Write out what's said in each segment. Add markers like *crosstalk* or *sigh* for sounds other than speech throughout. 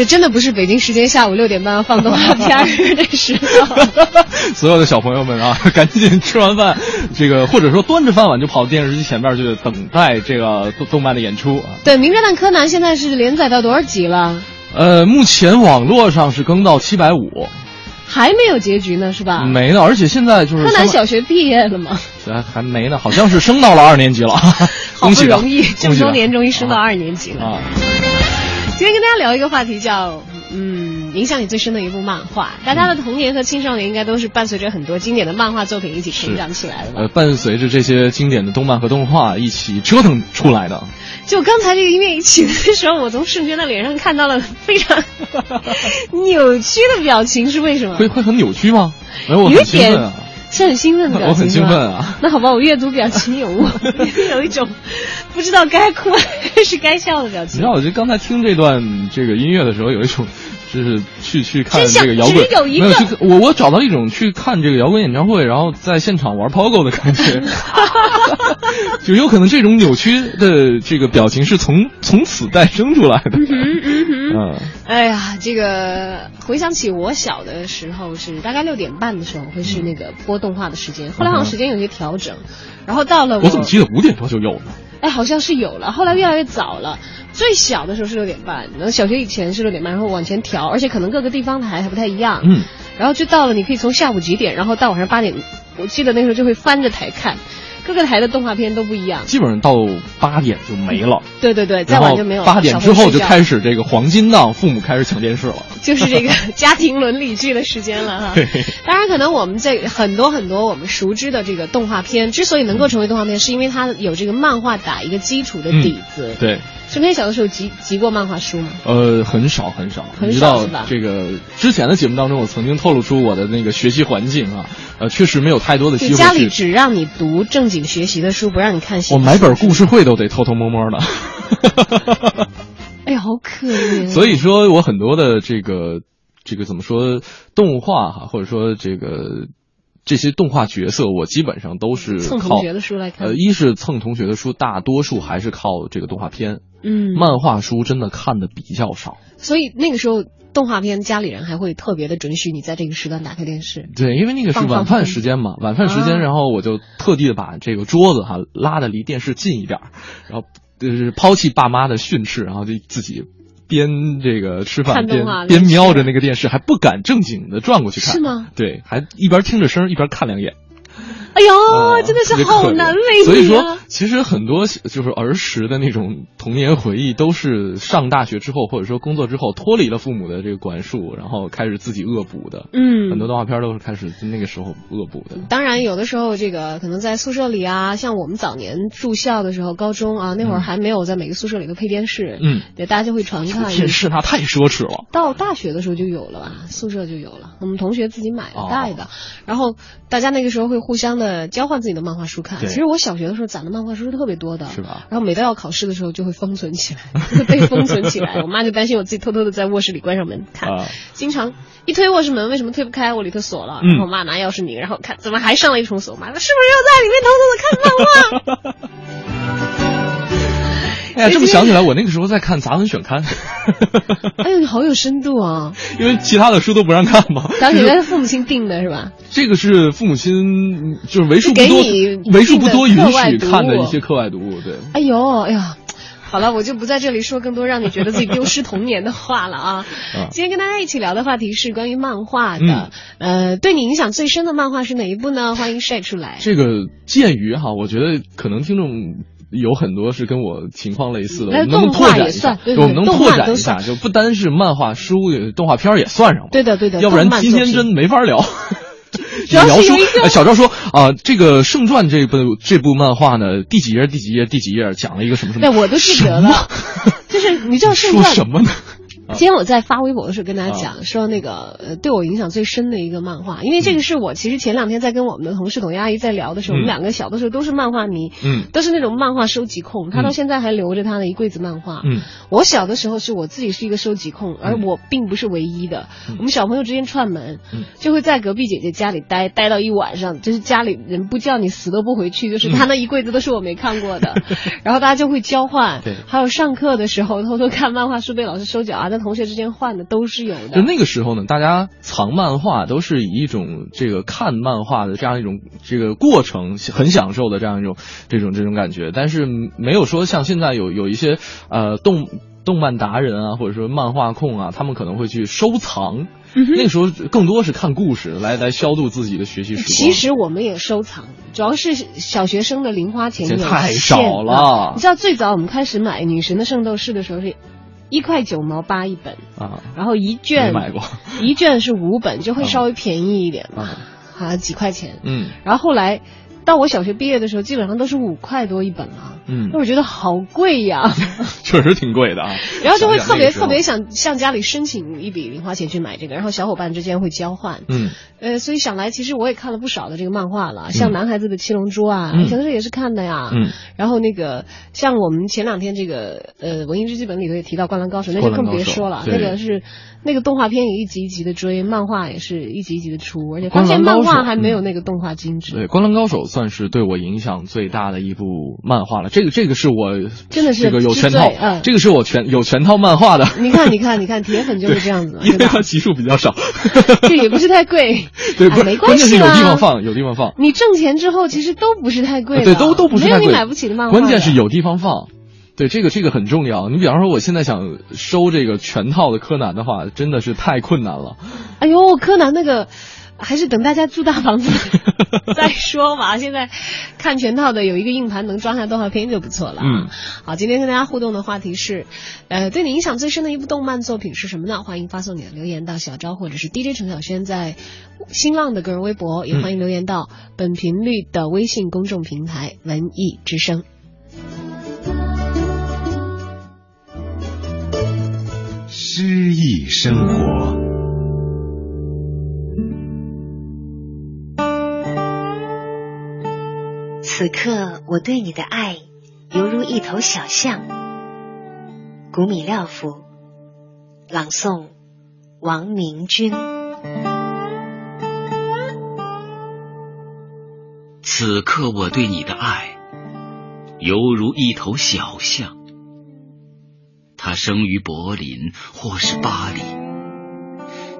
这真的不是北京时间下午六点半放动画片儿的时候。所有的小朋友们啊，*laughs* 赶紧吃完饭，这个或者说端着饭碗就跑电视机前面去等待这个动动漫的演出啊。对，《名侦探柯南》现在是连载到多少集了？呃，目前网络上是更到七百五，还没有结局呢，是吧？没呢，而且现在就是柯南小学毕业了吗？还还没呢，好像是升到了二年级了，*laughs* *laughs* 好不容易这么多年终于升到二年级了。啊今天跟大家聊一个话题叫，嗯，影响你最深的一部漫画。大家的童年和青少年应该都是伴随着很多经典的漫画作品一起成长起来的吧？呃，伴随着这些经典的动漫和动画一起折腾出来的。就刚才这个音乐一起的时候，我从盛轩的脸上看到了非常 *laughs* 扭曲的表情，是为什么？会会很扭曲吗？没有，点啊。是很兴奋的表情，*laughs* 我很兴奋啊！那好吧，我阅读表情有误，*laughs* 有一种不知道该哭还是该笑的表情。你知道，我就刚才听这段这个音乐的时候，有一种就是去去看这个摇滚，只有一个。没有去我我找到一种去看这个摇滚演唱会，然后在现场玩 POGO 的感觉，*laughs* 就有可能这种扭曲的这个表情是从从此诞生出来的。嗯，哎呀，这个回想起我小的时候是大概六点半的时候会是那个播动画的时间，后来好像时间有些调整，然后到了我怎么记得五点多就有呢？哎，好像是有了，后来越来越早了。最小的时候是六点半，然后小学以前是六点半，然后往前调，而且可能各个地方台还不太一样。嗯，然后就到了，你可以从下午几点，然后到晚上八点，我记得那时候就会翻着台看，各个台的动画片都不一样。基本上到八点就没了。对对对，再晚就没有了。八点之后就开始这个黄金档，父母开始抢电视了。*laughs* 就是这个家庭伦理剧的时间了哈。当然，可能我们在很多很多我们熟知的这个动画片，之所以能够成为动画片，是因为它有这个漫画打一个基础的底子。嗯、对。陈飞小的时候集集过漫画书吗？呃，很少很少。很少是吧？这个之前的节目当中，我曾经透露出我的那个学习环境啊，呃，确实没有太多的机会。家里只让你读正经学习的书，不让你看我买本故事会都得偷偷摸摸的。*laughs* 哎呀，好可怜。所以说我很多的这个这个怎么说动画哈，或者说这个。这些动画角色，我基本上都是蹭同学的书来看。呃，一是蹭同学的书，大多数还是靠这个动画片。嗯，漫画书真的看的比较少。所以那个时候，动画片家里人还会特别的准许你在这个时段打开电视。对，因为那个是晚饭时间嘛，晚饭时间，然后我就特地的把这个桌子哈拉的离电视近一点，然后就是抛弃爸妈的训斥，然后就自己。边这个吃饭边边瞄着那个电视，还不敢正经的转过去看，是吗？对，还一边听着声一边看两眼。哎呦，真的是好难为、啊、所以说，其实很多就是儿时的那种童年回忆，都是上大学之后，或者说工作之后，脱离了父母的这个管束，然后开始自己恶补的。嗯，很多动画片都是开始那个时候恶补的。当然，有的时候这个可能在宿舍里啊，像我们早年住校的时候，高中啊那会儿还没有在每个宿舍里都配电视。嗯，对，大家就会传看。电视那太奢侈了。到大学的时候就有了吧，宿舍就有了，我们同学自己买的带的，哦、然后大家那个时候会互相的交换自己的。漫画书看，其实我小学的时候攒的漫画书是特别多的，是吧？然后每到要考试的时候就会封存起来，*laughs* 就会被封存起来。*laughs* 我妈就担心我自己偷偷的在卧室里关上门看，啊、经常一推卧室门，为什么推不开？我里头锁了，然后我妈拿钥匙拧，然后看怎么还上了一重锁，妈是不是又在里面偷偷的看漫画？*laughs* 哎呀，这么想起来，我那个时候在看杂文选刊。*laughs* 哎呦，你好有深度啊！因为其他的书都不让看嘛。杂文选刊是父母亲定的是吧？这个是父母亲就是为数不多、*laughs* 为数不多允许看的一些课外读物，对。哎呦，哎呀。好了，我就不在这里说更多让你觉得自己丢失童年的话了啊！今天跟大家一起聊的话题是关于漫画的，嗯、呃，对你影响最深的漫画是哪一部呢？欢迎晒出来。这个鉴于哈，我觉得可能听众有很多是跟我情况类似的，我们能拓展一下，我们能拓展一下，就不单是漫画书，动画片也算上吧。对的，对的。要不然今天真没法聊。*laughs* *laughs* 主要是有一个小赵说啊，这个《圣传》这部这部漫画呢，第几页第几页第几页讲了一个什么什么？对，我都记得了。就是你知道 *laughs*《圣传》什么呢？今天我在发微博的时候跟大家讲，说那个呃对我影响最深的一个漫画，因为这个是我其实前两天在跟我们的同事董阿姨在聊的时候，我们两个小的时候都是漫画迷，嗯，都是那种漫画收集控，她到现在还留着她的一柜子漫画，嗯，我小的时候是我自己是一个收集控，而我并不是唯一的，我们小朋友之间串门，就会在隔壁姐姐家里待待到一晚上，就是家里人不叫你死都不回去，就是她那一柜子都是我没看过的，*laughs* 然后大家就会交换，对，还有上课的时候偷偷看漫画书被老师收缴啊，在同学之间换的。都是有的。就那个时候呢，大家藏漫画都是以一种这个看漫画的这样一种这个过程很享受的这样一种这种这种感觉，但是没有说像现在有有一些呃动动漫达人啊，或者说漫画控啊，他们可能会去收藏。那个时候更多是看故事来来消度自己的学习时光。其实我们也收藏，主要是小学生的零花钱太少了。你知道最早我们开始买《女神的圣斗士》的时候是。一块九毛八一本啊，然后一卷买过，一卷是五本，就会稍微便宜一点嘛，好像几块钱。嗯，然后后来。到我小学毕业的时候，基本上都是五块多一本了。嗯，那我觉得好贵呀，*laughs* 确实挺贵的啊。*laughs* 然后就会特别特别想向家里申请一笔零花钱去买这个，然后小伙伴之间会交换。嗯，呃，所以想来，其实我也看了不少的这个漫画了，像男孩子的七龙珠啊，平时也是看的呀。嗯，然后那个像我们前两天这个呃文艺日记本里头也提到《灌篮高手》，那就更别说了，那个是那个动画片也一集一集的追，漫画也是一集一集的出，而且发现漫画还没有那个动画精致。对，《灌篮高手》算是对我影响最大的一部漫画了，这个这个是我真的是这个有全套，嗯，这个是我全有全套漫画的。你看，你看，你看，铁粉就是这样子，因为它集数比较少，*laughs* 这也不是太贵，*laughs* 对，没关系有地方放，有地方放。你挣钱之后，其实都不是太贵，对，都都不是太贵，没有你买不起的漫画。关键是有地方放，对，这个这个很重要。你比方说，我现在想收这个全套的柯南的话，真的是太困难了。哎呦，柯南那个。还是等大家住大房子 *laughs* 再说吧。现在看全套的有一个硬盘能装下动画片就不错了。嗯，好，今天跟大家互动的话题是，呃，对你影响最深的一部动漫作品是什么呢？欢迎发送你的留言到小昭或者是 DJ 陈小轩在新浪的个人微博，也欢迎留言到本频率的微信公众平台“文艺之声”。诗意生活。此刻我对你的爱，犹如一头小象。古米廖夫朗诵，王明君。此刻我对你的爱，犹如一头小象。它生于柏林或是巴黎，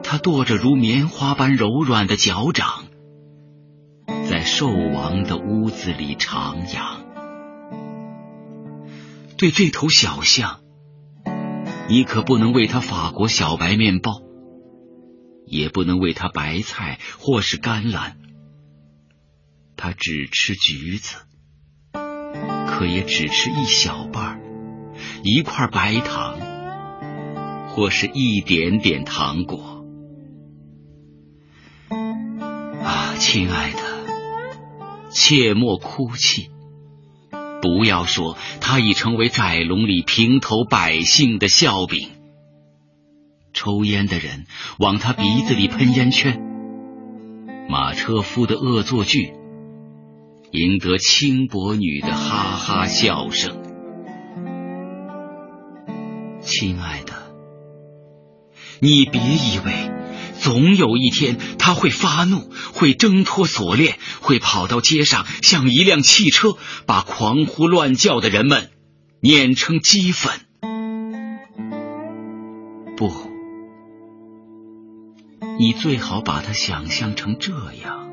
它跺着如棉花般柔软的脚掌。在兽王的屋子里徜徉，对这头小象，你可不能喂它法国小白面包，也不能喂它白菜或是甘蓝。它只吃橘子，可也只吃一小半一块白糖，或是一点点糖果。啊，亲爱的。切莫哭泣，不要说他已成为窄笼里平头百姓的笑柄。抽烟的人往他鼻子里喷烟圈，马车夫的恶作剧赢得轻薄女的哈哈笑声。亲爱的，你别以为。总有一天，他会发怒，会挣脱锁链，会跑到街上，像一辆汽车，把狂呼乱叫的人们碾成齑粉。不，你最好把它想象成这样：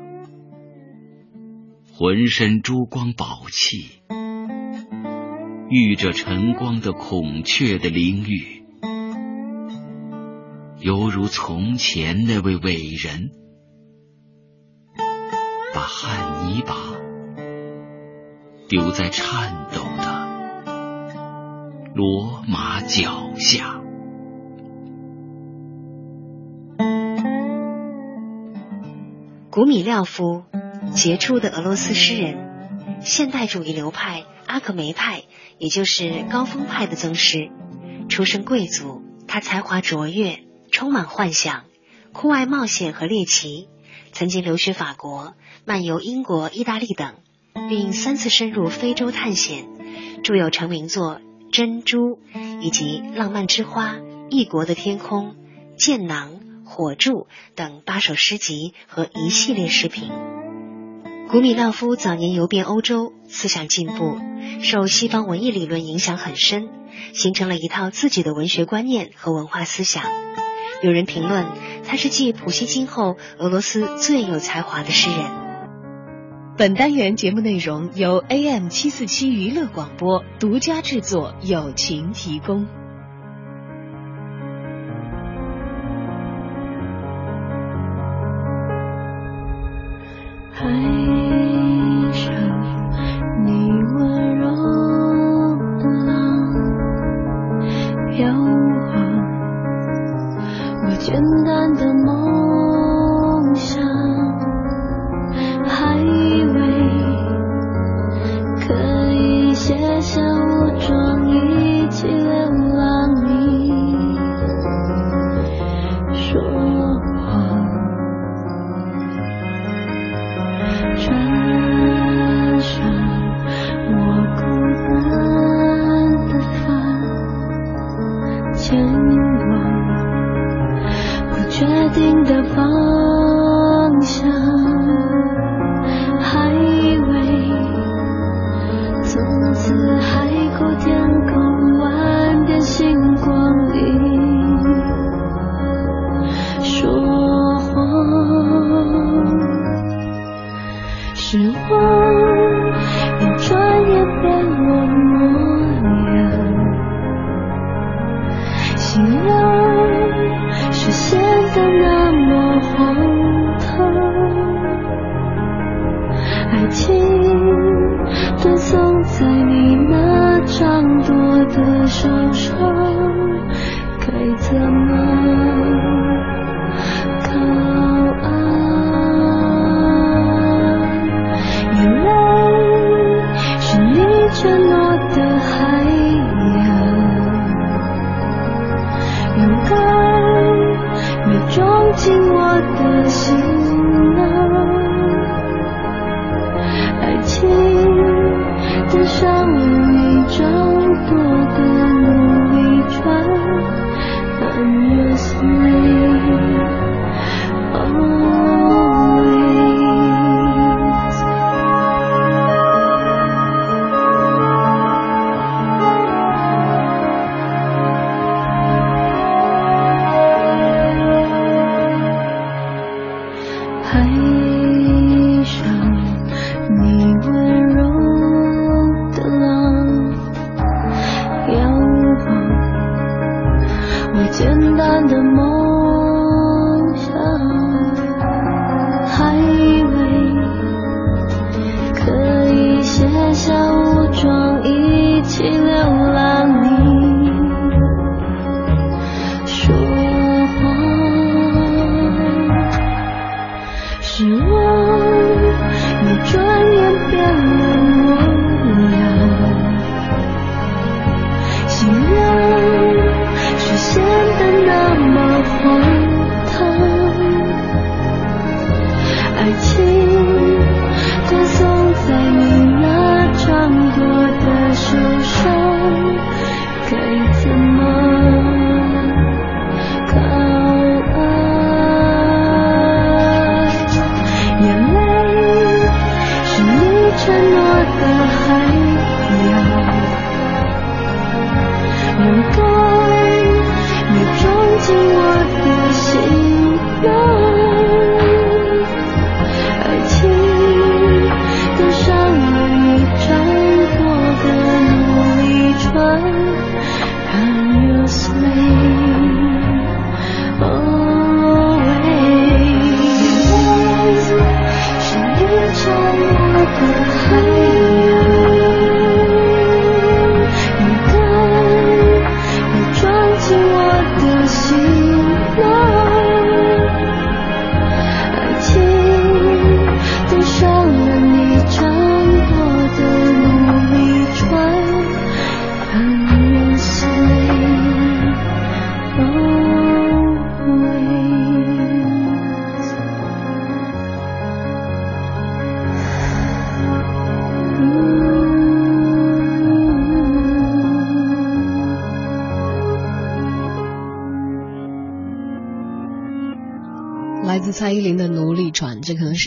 浑身珠光宝气，遇着晨光的孔雀的翎羽。犹如从前那位伟人，把汉尼拔丢在颤抖的罗马脚下。古米廖夫，杰出的俄罗斯诗人，现代主义流派阿克梅派，也就是高峰派的宗师。出身贵族，他才华卓越，充满幻想，酷爱冒险和猎奇。曾经留学法国，漫游英国、意大利等，并三次深入非洲探险，著有成名作《珍珠》以及《浪漫之花》《异国的天空》《剑囊》《火柱》等八首诗集和一系列诗评。古米廖夫早年游遍欧洲，思想进步，受西方文艺理论影响很深，形成了一套自己的文学观念和文化思想。有人评论他是继普希金后俄罗斯最有才华的诗人。本单元节目内容由 AM 七四七娱乐广播独家制作，友情提供。心让简单的梦最简单的梦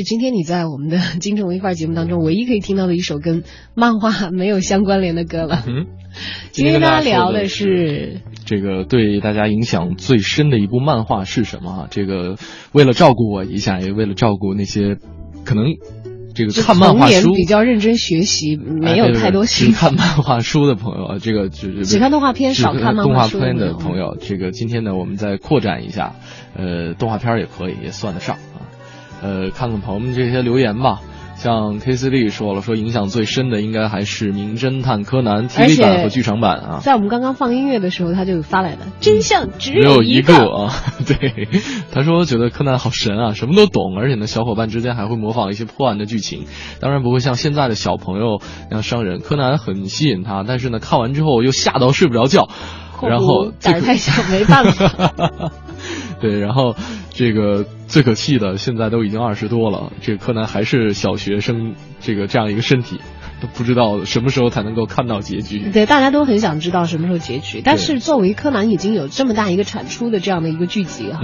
是今天你在我们的《京城文艺范儿》节目当中唯一可以听到的一首跟漫画没有相关联的歌了。*laughs* 嗯，今天跟大家聊的是这个对大家影响最深的一部漫画是什么？这个为了照顾我一下，也为了照顾那些可能。这个看漫画书比较认真学习，没有太多只看漫画书的朋友，这个只只看动画片，少看动画片的朋友，这个今天呢，我们再扩展一下，呃，动画片也可以，也算得上啊，呃，看看朋友们这些留言吧。像 K C D 说了，说影响最深的应该还是《名侦探柯南》TV 版和剧场版啊。在我们刚刚放音乐的时候，他就发来了，真相只有一个啊。*laughs* 对，他说觉得柯南好神啊，什么都懂，而且呢，小伙伴之间还会模仿一些破案的剧情，当然不会像现在的小朋友那样伤人。柯南很吸引他，但是呢，看完之后又吓到睡不着觉，然后胆太小，没办法。*laughs* 对，然后这个最可气的，现在都已经二十多了，这个柯南还是小学生，这个这样一个身体，都不知道什么时候才能够看到结局。对，大家都很想知道什么时候结局，但是作为柯南已经有这么大一个产出的这样的一个剧集哈，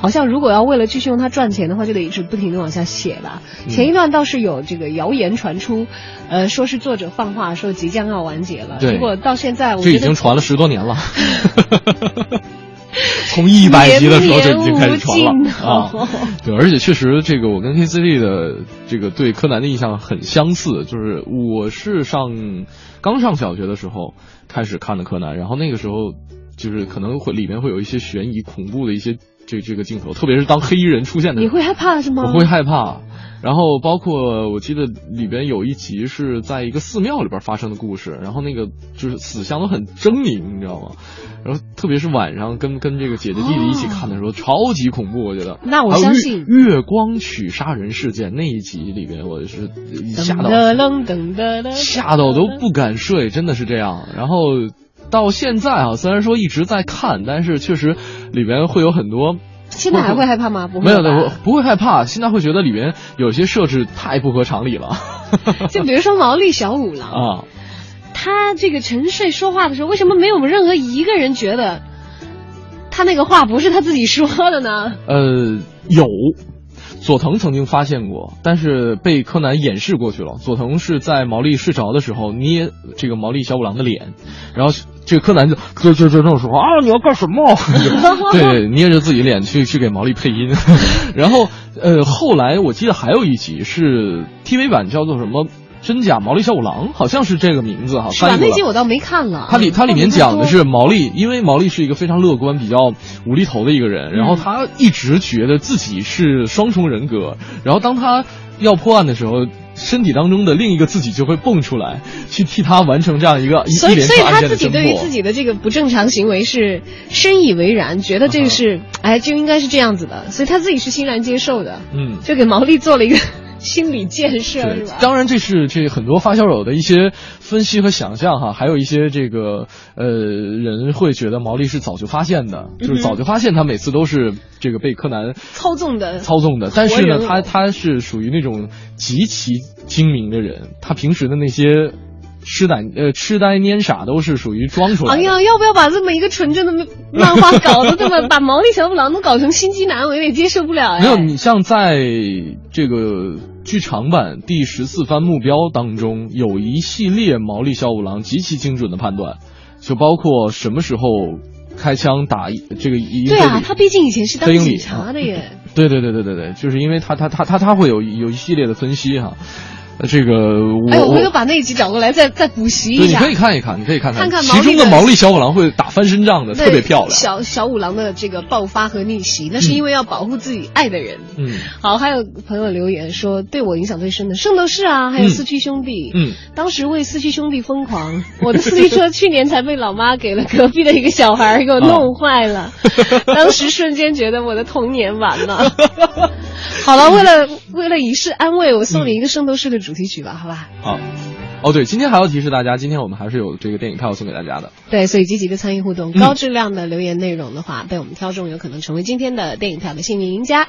好像如果要为了继续用它赚钱的话，就得一直不停的往下写了。前一段倒是有这个谣言传出，呃，说是作者放话说即将要完结了，结果到现在，这已经传了十多年了。*laughs* *laughs* *laughs* *laughs* 从一百集的时候就已经开始传了啊，*laughs* 对，而且确实这个我跟 K C D 的这个对柯南的印象很相似，就是我是上刚上小学的时候开始看的柯南，然后那个时候就是可能会里面会有一些悬疑恐怖的一些这这个镜头，特别是当黑衣人出现的时候，你会害怕是吗？我会害怕。然后包括我记得里边有一集是在一个寺庙里边发生的故事，然后那个就是死相都很狰狞，你知道吗？然后特别是晚上跟跟这个姐姐弟弟一起看的时候，超级恐怖，我觉得。那我相信。月光曲杀人事件那一集里边，我是吓到，吓到都不敢睡，真的是这样。然后到现在啊，虽然说一直在看，但是确实里边会有很多。现在还会害怕吗？不会，没有的，不会害怕。现在会觉得里边有些设置太不合常理了。*laughs* 就比如说毛利小五郎啊，他这个沉睡说话的时候，为什么没有任何一个人觉得他那个话不是他自己说的呢？呃，有。佐藤曾经发现过，但是被柯南掩饰过去了。佐藤是在毛利睡着的时候捏这个毛利小五郎的脸，然后这个柯南就就就就这么说啊，你要干什么？*laughs* 对，捏着自己脸去去给毛利配音。然后呃，后来我记得还有一集是 TV 版，叫做什么？真假毛利小五郎好像是这个名字哈，是吧？那集我倒没看了。它里它里面讲的是毛利，因为毛利是一个非常乐观、比较无厘头的一个人，然后他一直觉得自己是双重人格，然后当他要破案的时候，身体当中的另一个自己就会蹦出来，去替他完成这样一个一所以所以他自己对于自己的这个不正常行为是深以为然，觉得这个是哎就应该是这样子的，所以他自己是欣然接受的，嗯，就给毛利做了一个。心理建设是吧？当然，这是这很多发烧友的一些分析和想象哈，还有一些这个呃人会觉得毛利是早就发现的，就是早就发现他每次都是这个被柯南操纵的操纵的。但是呢，他他是属于那种极其精明的人，他平时的那些。痴呆呃，痴呆蔫傻都是属于装出来的。哎呀，要不要把这么一个纯真的漫画搞得这么，把毛利小五郎都搞成心机男，我有点接受不了呀。没有，你像在这个剧场版第十四番目标当中，有一系列毛利小五郎极其精准的判断，就包括什么时候开枪打这个一。对啊，他毕竟以前是当警察的耶。对对对对对对，就是因为他他他他他会有有一系列的分析哈。这个我哎，我回头把那一集找过来再再补习一下。你可以看一看，你可以看看看其中的毛利小五郎会打翻身仗的，特别漂亮。小小五郎的这个爆发和逆袭，那是因为要保护自己爱的人。嗯，好，还有朋友留言说，对我影响最深的《圣斗士》啊，还有《四驱兄弟》。嗯，当时为《四驱兄弟》疯狂，*laughs* 我的四驱车去年才被老妈给了隔壁的一个小孩给我弄坏了，*laughs* 当时瞬间觉得我的童年完了。好了，为了为了以示安慰，我送你一个《圣斗士》的主题曲吧，好吧？好，哦对，今天还要提示大家，今天我们还是有这个电影票送给大家的。对，所以积极的参与互动，高质量的留言内容的话，被我们挑中，有可能成为今天的电影票的幸运赢家。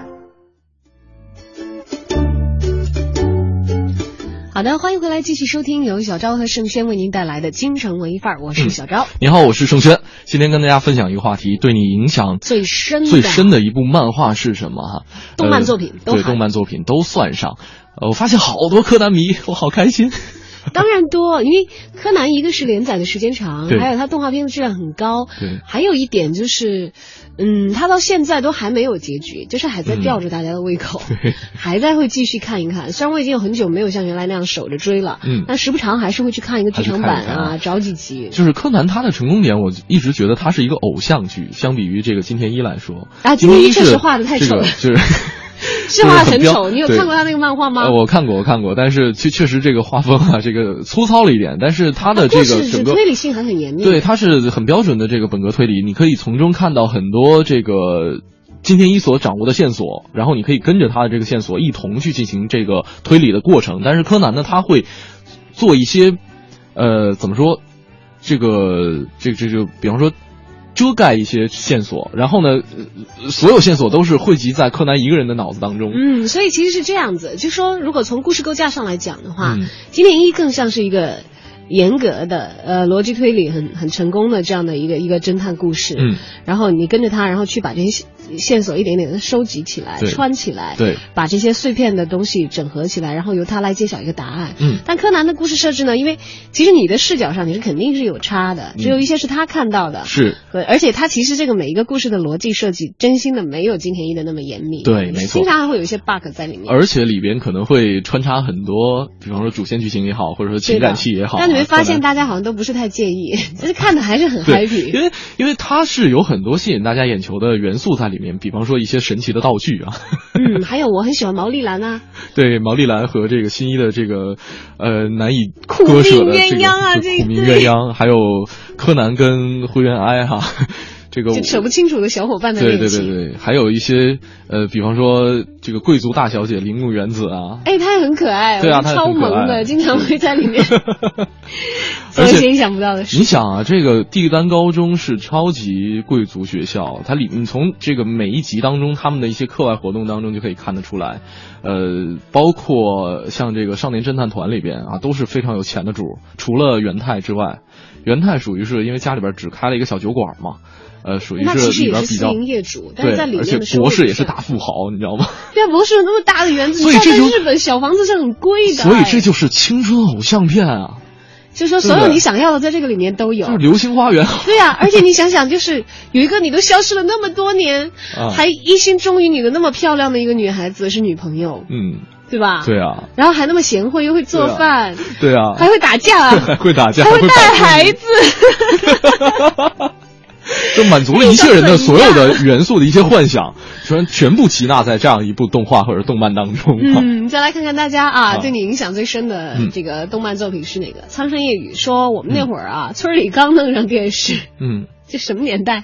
好的，欢迎回来，继续收听由小昭和盛轩为您带来的《京城文艺范儿》，我是小昭。你好，我是盛轩。今天跟大家分享一个话题，对你影响最深最深的一部漫画是什么？哈，动漫作品都对，动漫作品都算上。呃，我发现好多柯南迷，我好开心。*laughs* 当然多，因为柯南一个是连载的时间长，还有它动画片的质量很高。对，还有一点就是，嗯，它到现在都还没有结局，就是还在吊着大家的胃口，嗯、还在会继续看一看。虽然我已经有很久没有像原来那样守着追了，嗯，但时不常还是会去看一个剧场版啊，找几集。就是柯南它的成功点，我一直觉得它是一个偶像剧，相比于这个金田一来说，啊，金田一确实画的太丑了，就是。*laughs* 是画很丑，你有看过他那个漫画吗？呃，我看过，我看过，但是确确实这个画风啊，这个粗糙了一点，但是他的这个整个推理性还很严密。对，他是很标准的这个本格推理，你可以从中看到很多这个金田一所掌握的线索，然后你可以跟着他的这个线索一同去进行这个推理的过程。但是柯南呢，他会做一些，呃，怎么说？这个，这这就比方说。遮盖一些线索，然后呢，所有线索都是汇集在柯南一个人的脑子当中。嗯，所以其实是这样子，就说如果从故事构架上来讲的话，嗯、金田一更像是一个严格的呃逻辑推理很很成功的这样的一个一个侦探故事。嗯，然后你跟着他，然后去把这些线索一点点的收集起来、穿起来，对，把这些碎片的东西整合起来，然后由他来揭晓一个答案。嗯，但柯南的故事设置呢，因为其实你的视角上你是肯定是有差的，只有一些是他看到的。嗯、是，而且他其实这个每一个故事的逻辑设计，真心的没有金田一的那么严密。对，没错，经常还会有一些 bug 在里面。而且里边可能会穿插很多，比方说主线剧情也好，或者说情感戏也好。但你会发现，大家好像都不是太介意，*laughs* 就是看的还是很 happy。因为因为它是有很多吸引大家眼球的元素在里面，比方说一些神奇的道具啊。*laughs* 嗯，还有我很喜欢毛利兰啊。对，毛利兰和这个新一的这个呃难以割舍的这个啊苦命 *laughs* 鸳鸯，还有柯南跟灰原哀哈。这个就扯不清楚的小伙伴的对对对对，还有一些呃，比方说这个贵族大小姐铃木原子啊，哎，她也很可爱，对啊，超萌的，经常会在里面做一些意想不到的事。你想啊，这个帝丹高中是超级贵族学校，它里你从这个每一集当中他们的一些课外活动当中就可以看得出来，呃，包括像这个少年侦探团里边啊，都是非常有钱的主，除了元太之外，元太属于是因为家里边只开了一个小酒馆嘛。呃，属于是里边比较业主，但是在里面而且博士也是大富豪，你知道吗？*laughs* 对啊，博士有那么大的园子，所以这就日本小房子是很贵的，所以这就是青春偶像片啊！就说所有你想要的在这个里面都有，就是流星花园。对呀、*laughs* 啊，而且你想想，就是有一个你都消失了那么多年，啊、还一心忠于你的那么漂亮的一个女孩子是女朋友，嗯，对吧？对啊，然后还那么贤惠，又会做饭，对啊，还会打架，*laughs* 还会打架，还会带孩子。*laughs* 就满足了一切人的所有的元素的一些幻想，全全部集纳在这样一部动画或者动漫当中。嗯，再来看看大家啊，啊对你影响最深的嗯这个动漫作品是哪个？苍山夜雨说，我们那会儿啊，村里刚弄上电视，嗯 *laughs* 这什么年代？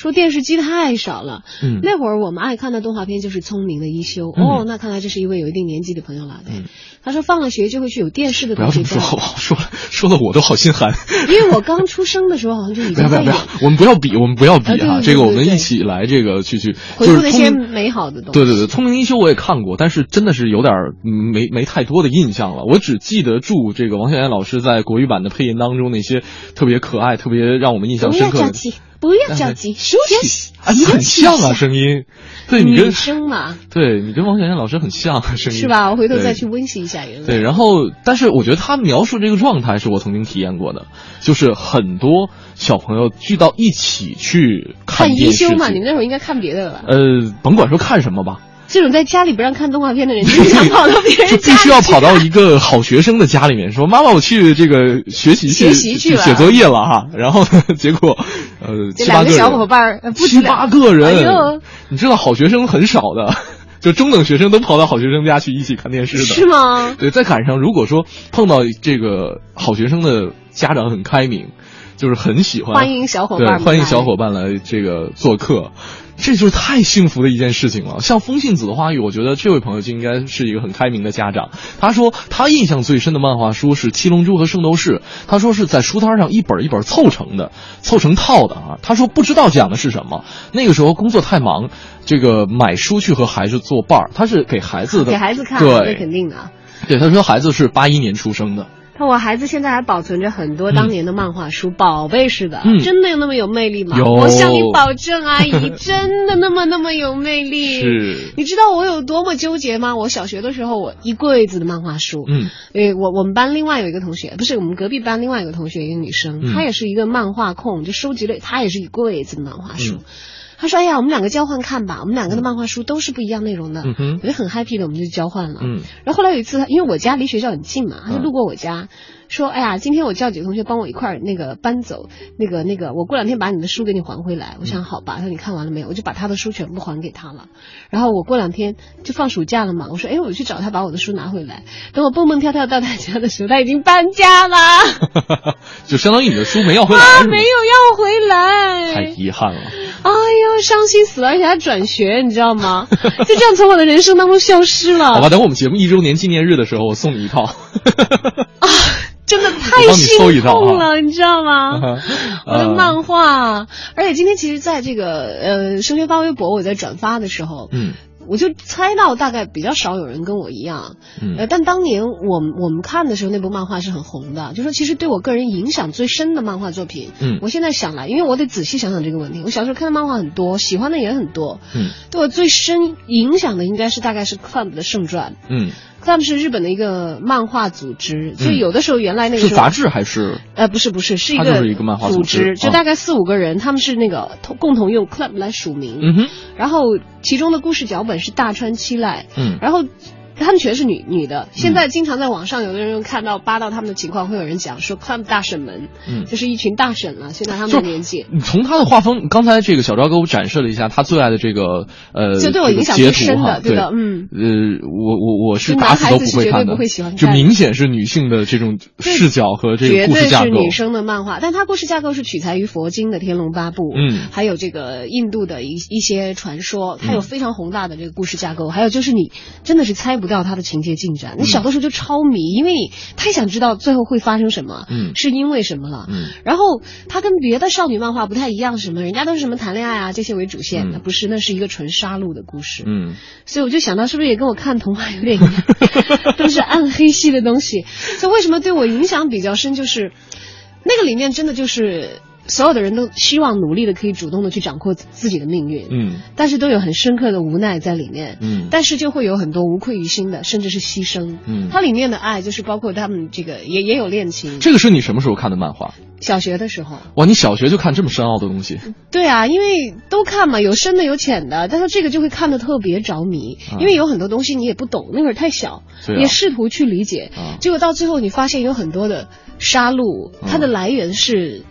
说电视机太少了。嗯那会儿我们爱看的动画片就是《聪明的一休》。嗯哦，那看来这是一位有一定年纪的朋友了。对，嗯他说放了学就会去有电视的不要这么说，好不好？说了说的我都好心寒。因为我刚出生的时候好像就已经不要不要不要我们不要比，我们不要比哈，啊这个我们一起来这个去去，回顾那些美好的东西。对对对，《聪明一休》我也看过，但是真的是有点没没太多的印象了。我只记得住这个王小燕老师在国语版的配音当中那些特别可爱、特别让我们印象深刻的。不要着急，休息，啊，你很像啊，声音，对你跟女生嘛，对你跟王小燕老师很像啊，声音是吧？我回头再去温习一下原来。对，然后，但是我觉得他描述这个状态是我曾经体验过的，就是很多小朋友聚到一起去看看一休嘛，你们那会儿应该看别的了吧？呃，甭管说看什么吧，这种在家里不让看动画片的人，就想跑到别人就家里。*laughs* 必须要跑到一个好学生的家里面，说妈妈，我去这个学习去学习去了。写作业了哈。然后呢，*laughs* 结果呃七八个，小伙伴七八个人，哎你知道好学生很少的，*laughs* 就中等学生都跑到好学生家去一起看电视的。是吗？对，再赶上如果说碰到这个好学生的家长很开明，就是很喜欢欢迎小伙伴对欢迎小伙伴来这个做客，这就是太幸福的一件事情了。像风信子的花语，我觉得这位朋友就应该是一个很开明的家长。他说他印象最深的漫画书是《七龙珠》和《圣斗士》，他说是在书摊上一本一本凑成的，凑成套的啊。他说不知道讲的是什么，那个时候工作太忙，这个买书去和孩子作伴儿，他是给孩子的，给孩子看，那对肯定的。对，他说孩子是八一年出生的。看我孩子现在还保存着很多当年的漫画书，宝贝似的，嗯真的有那么有魅力吗？有我向你保证，阿姨真的那么那么有魅力。是你知道我有多么纠结吗？我小学的时候，我一柜子的漫画书，嗯，诶，我我们班另外有一个同学，不是我们隔壁班另外一个同学，一个女生，嗯她也是一个漫画控，就收集了，她也是一柜子的漫画书。嗯她说：“哎呀，我们两个交换看吧，我们两个的漫画书都是不一样内容的。我就很 happy 的，我们就交换了。嗯然后后来有一次，因为我家离学校很近嘛，他就嗯路过我家，说：“哎呀，今天我叫几个同学帮我一块儿那个搬走，那个那个，我过两天把你的书给你还回来。”我想好吧，他说你看完了没有？我就把他的书全部还给他了。然后我过两天就放暑假了嘛，我说：“哎，我去找他把我的书拿回来。”等我蹦蹦跳跳到他家的时候，他已经搬家了，*laughs* 就相当于你的书没要回来，啊没有要回来，太遗憾了。哎呦，伤心死了，而且还转学，你知道吗？*laughs* 就这样从我的人生当中消失了。好吧，等我们节目一周年纪念日的时候，我送你一套。*laughs* 啊真的太心痛了，你知道吗？*laughs* 我的呃漫画，而且今天其实在这个呃升学发微博我在转发的时候，嗯我就猜到大概比较少有人跟我一样，呃，嗯但当年我们我们看的时候，那部漫画是很红的。就说其实对我个人影响最深的漫画作品，嗯我现在想来，因为我得仔细想想这个问题。我小时候看的漫画很多，喜欢的也很多，嗯对我最深影响的应该是大概是 Club 的圣传。嗯，Club 是日本的一个漫画组织，就嗯有的时候原来那个是杂志还是？呃，不是不是，是一个就是一个漫画组组织啊就大概四五个人，他们是那个同共同用 club 来署名，嗯哼，然后其中的故事脚本是大川七濑，嗯然后。他们全是女女的，现在经常在网上有的人看到扒到他们的情况，会有人讲说 club 大婶们，嗯。就是一群大婶了，现在他们的年纪，你从他的画风，刚才这个小昭给我展示了一下他最爱的这个呃，这对我影响这个最深的，对。的，嗯。呃，我我我是就打死都男孩子是不会看的，绝对不会喜欢就明显是女性的这种视角和这个绝对故事架构。是女生的漫画，但它故事架构是取材于佛经的《天龙八部》，嗯。还有这个印度的一一些传说，它有嗯非常宏大的这个故事架构，还有就是你真的是猜不到它的情节进展，嗯。你小的时候就超迷，因为你太想知道最后会发生什么，嗯。是因为什么了，嗯。然后它跟别的少女漫画不太一样，什么人家都是什么谈恋爱啊这些为主线，嗯。那不是，那是一个纯杀戮的故事，嗯。所以我就想到，是不是也跟我看童话有点一样，都是暗黑系的东西。所以为什么对我影响比较深，就是那个里面真的就是所有的人都希望努力的可以主动的去掌控自己的命运，嗯但是都有很深刻的无奈在里面。嗯但是就会有很多无愧于心的，甚至是牺牲。嗯它里面的爱就是包括他们这个也也有恋情。这个是你什么时候看的漫画？小学的时候，哇，你小学就看这么深奥的东西？对啊，因为都看嘛，有深的有浅的，但是这个就会看的特别着迷，啊因为有很多东西你也不懂，那会儿太小，也试图去理解，啊结果到最后你发现有很多的杀戮，它的来源是，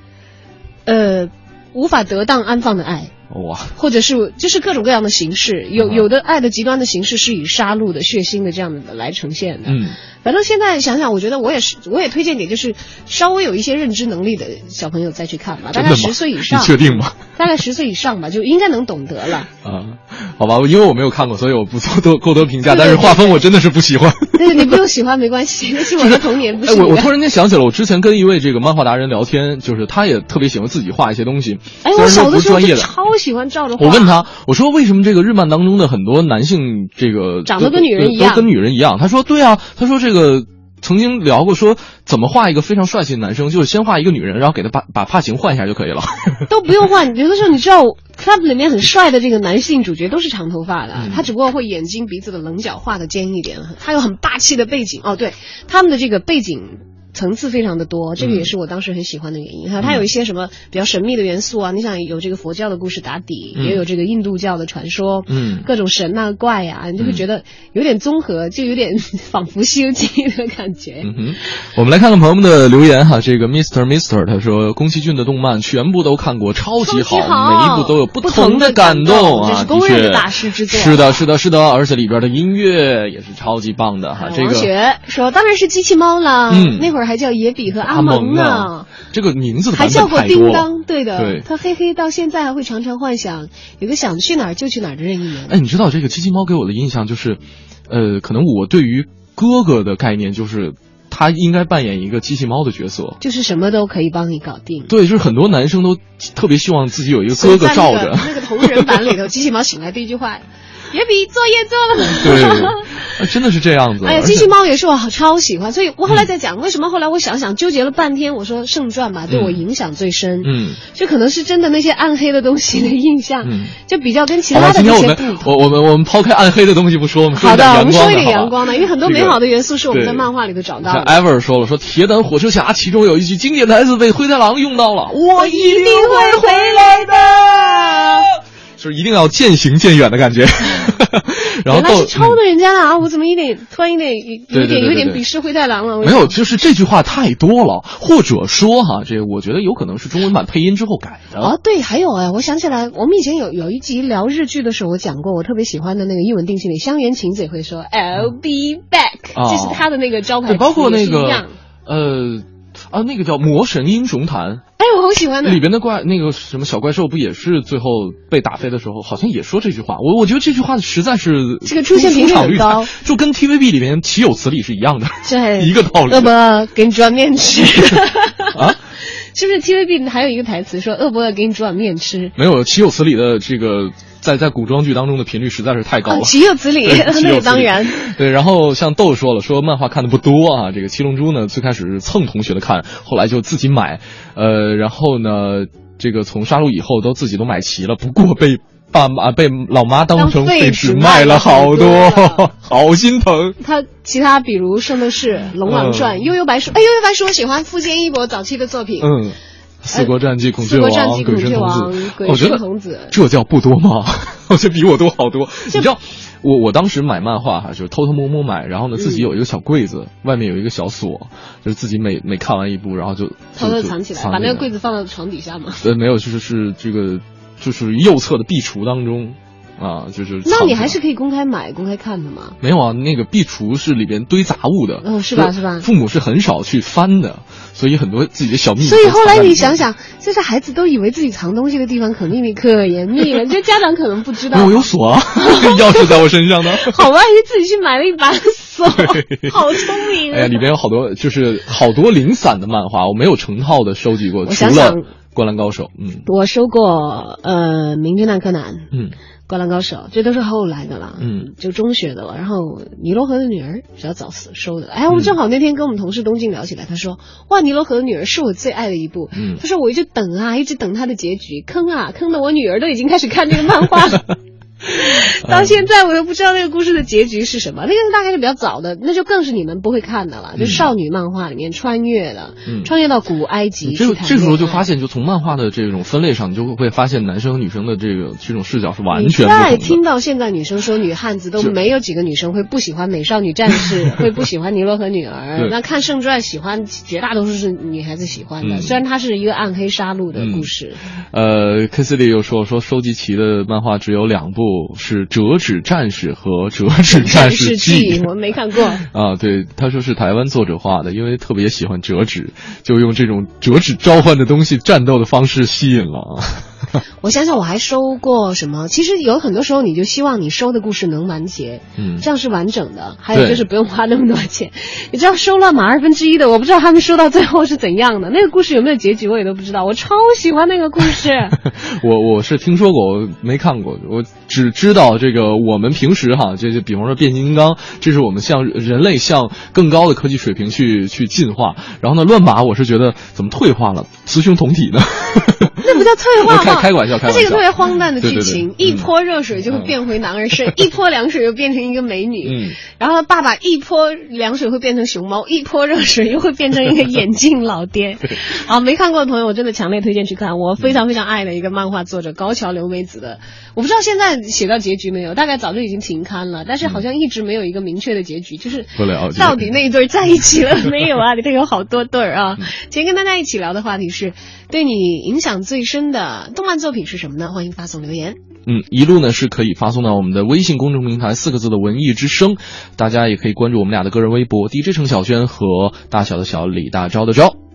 呃，无法得当安放的爱。哇，或者是就是各种各样的形式，有嗯有的爱的极端的形式是以杀戮的、血腥的这样的来呈现的。嗯反正现在想想，我觉得我也是，我也推荐给就是稍微有一些认知能力的小朋友再去看吧，大概十岁以上。你确定吗？大概十岁以上吧，就应该能懂得了。*laughs* 啊，好吧，因为我没有看过，所以我不做多过多评价。对对但是画风我真的是不喜欢。*laughs* 对，你不用喜欢没关系，*laughs* 那是我的童年，不是哎，我我突然间想起了，我之前跟一位这个漫画达人聊天，就是他也特别喜欢自己画一些东西，哎，我小的时候不专业的。就超喜欢照着画。我问他，我说为什么这个日漫当中的很多男性这个长得跟女人一样都跟女人一样？他说对啊，他说这个曾经聊过说怎么画一个非常帅气的男生，就是先画一个女人，然后给他把把发型换一下就可以了。*laughs* 都不用换，有的时候你知道，club 里面很帅的这个男性主角都是长头发的，嗯他只不过会眼睛、鼻子的棱角画的尖一点，他有很霸气的背景。哦，对，他们的这个背景层次非常的多，这个也是我当时很喜欢的原因。还有它有一些什么比较神秘的元素啊，你想有这个佛教的故事打底，嗯。也有这个印度教的传说，嗯。各种神啊怪啊，你就会觉得有点综合，就有点 *laughs* 仿佛《西游记》的感觉。嗯哼，我们来看看朋友们的留言哈。这个 Mister Mister 他说，宫崎骏的动漫全部都看过，超级好，每一部都有不不同的的感感动啊，这是公认的大师之作。是的，是的，是的，而且里边的音乐也是超级棒的哈。这王个雪说：“当然是机器猫了，嗯。那会儿还叫野比和阿蒙呢。呢，这个名字还叫过叮。当，对的，对他嘿嘿到现在还会常常幻想有个想去哪儿就去哪儿的任意门。哎，你知道这个机器猫给我的印象就是，呃，可能我对于哥哥的概念就是，他应该扮演一个机器猫的角色。就是什么都可以帮你搞定。对，就是很多男生都特别希望自己有一个哥哥罩着。那个那个同人版里头，机器猫醒来第一句话：“野比作业做了吗？”对，真的是这样子。哎呀，机器猫也是我超喜欢，所以我后来在讲、为什么后来我想想纠结了半天，我说《圣传》吧对我影响最深，嗯，就可能是真的那些暗黑的东西的印象，嗯就比较跟其他的那些不同。我我们我们抛开暗黑的东西不说，我们说好的，一点阳我们说一点阳光的，因为很多美好的元素是我们在漫画里头找到像的。Ever 说了，说铁胆火车侠其中有一句经典台词被灰太狼用到了，我一定会回来的。就是一定要渐行渐远的感觉。*laughs* 然后是抄的人家的啊！我怎么有点突然有点有点有点鄙视灰太狼了？没有，就是这句话太多了，或者说哈，这个我觉得有可能是中文版配音之后改的。啊，对，还有哎，我想起来，我们以前有有一集聊日剧的时候，我讲过，我特别喜欢的那个英文定型里，香园晴子也会说 "I'll be back"，、哦这是他的那个招牌包括那个呃啊，那个叫《魔神英雄坛》哎，我好喜欢的里。边的怪那个什么小怪兽，不也是最后被打飞的时候，好像也说这句话。我我觉得这句话实在是这个出现频率很高就跟 TVB 里面岂有此理是一样的。对，一个道理恶魔给你煮碗面吃 *laughs* 啊？是不是 TVB 还有一个台词说恶魔要给你煮碗面吃？没有岂有此理的这个在在古装剧当中的频率实在是太高啊，了。岂有此理！那当然。对，然后像豆说了，说漫画看的不多啊，这个《七龙珠》呢，最开始是蹭同学的看，后来就自己买，呃，然后呢，这个从杀戮以后都自己都买齐了，不过被爸妈被老妈当成废纸卖了好多当废纸卖了好多，好心疼。*laughs* 他其他比如《圣斗士》《龙王传》嗯悠悠白书》，哎，悠悠白书我喜欢富坚义博早期的作品，嗯，四国战记、孔雀王、鬼神童子，鬼我觉得神童子这叫不多吗？*laughs* 我觉得比我多好多。你知道，我我当时买漫画哈，就是偷偷摸摸买，然后呢自己有一个小柜子，外面有一个小锁，就是自己每每看完一部，然后就偷偷藏起来，把那个柜子放到床底下嘛。呃没有，就是是这个就是右侧的壁橱当中啊，就是那你还是可以公开买、公开看的嘛？没有啊，那个壁橱是里边堆杂物的，嗯是吧是吧父母是很少去翻的，所以很多自己的小秘密。所以后来你想，想，就是孩子都以为自己藏东西的地方可秘密、可严密了，这家长可能不知道。我有锁啊，*laughs* 钥匙在我身上呢。*laughs* 好吧，你自己去买了一把锁，好聪明啊！哎呀，里边有好多，就是好多零散的漫画，我没有成套的收集过，我除了想想《灌篮高手》。嗯我收过呃《名侦探柯南》。嗯灌篮高手，这都是后来的了，嗯，就中学的了。然后尼罗河的女儿比较早死收的。哎，我嗯们正好那天跟我们同事东进聊起来，他说：“哇，尼罗河的女儿是我最爱的一部。”嗯他说：“我一直等啊，一直等他的结局，坑啊，坑的我女儿都已经开始看这个漫画了。*laughs* ” *laughs* 到现在我都不知道那个故事的结局是什么，那个大概是比较早的，那就更是你们不会看的了，就少女漫画里面穿越的，嗯穿越到古埃及这去谈这个时候就发现，就从漫画的这种分类上，你就会发现男生和女生的这个这种视角是完全再不同的。听到现在女生说女汉子，都没有几个女生会不喜欢美少女战士，*laughs* 会不喜欢尼罗河女儿。那看圣传，喜欢绝大多数是女孩子喜欢的，嗯虽然它是一个暗黑杀戮的故事。呃 k 斯 s 又说说收集齐的漫画只有两部，是《折纸战士》和 *laughs*《折纸战士记》我没看过。啊，对，他说是台湾作者画的，因为特别喜欢折纸，就用这种折纸召唤的东西战斗的方式吸引了啊。*laughs* 我想想，我还收过什么？其实有很多时候，你就希望你收的故事能完结，嗯这样是完整的。还有就是不用花那么多钱。你知道收乱马二分之一的，我不知道他们收到最后是怎样的，那个故事有没有结局我也都不知道。我超喜欢那个故事。*laughs* 我我是听说过，我没看过，我只知道这个我们平时哈，就就比方说变形金刚，这是我们向人类向更高的科技水平去去进化。然后呢，乱马我是觉得怎么退化了，雌雄同体呢？*laughs* 那不叫退化开开玩笑，开玩笑。这个特别荒诞的剧情，一泼热水就会变回男儿身，一泼凉水又变成一个美女。嗯，然后爸爸一泼凉水会变成熊猫，一泼热水又会变成一个眼镜老爹。*laughs* 啊，没看过的朋友，我真的强烈推荐去看。我非常非常爱的一个漫画作者高桥留美子的，我不知道现在写到结局没有，大概早就已经停刊了，但是好像一直没有一个明确的结局，就是不了解到底那一对儿在一起了没有啊？里头有好多对儿啊。*laughs* 今天跟大家一起聊的话题是，对你影响最深的动漫作品是什么呢？欢迎发送留言。嗯，一路呢是可以发送到我们的微信公众平台四个字的文艺之声，大家也可以关注我们俩的个人微博 DJ 程小轩和大小的小李大钊的钊。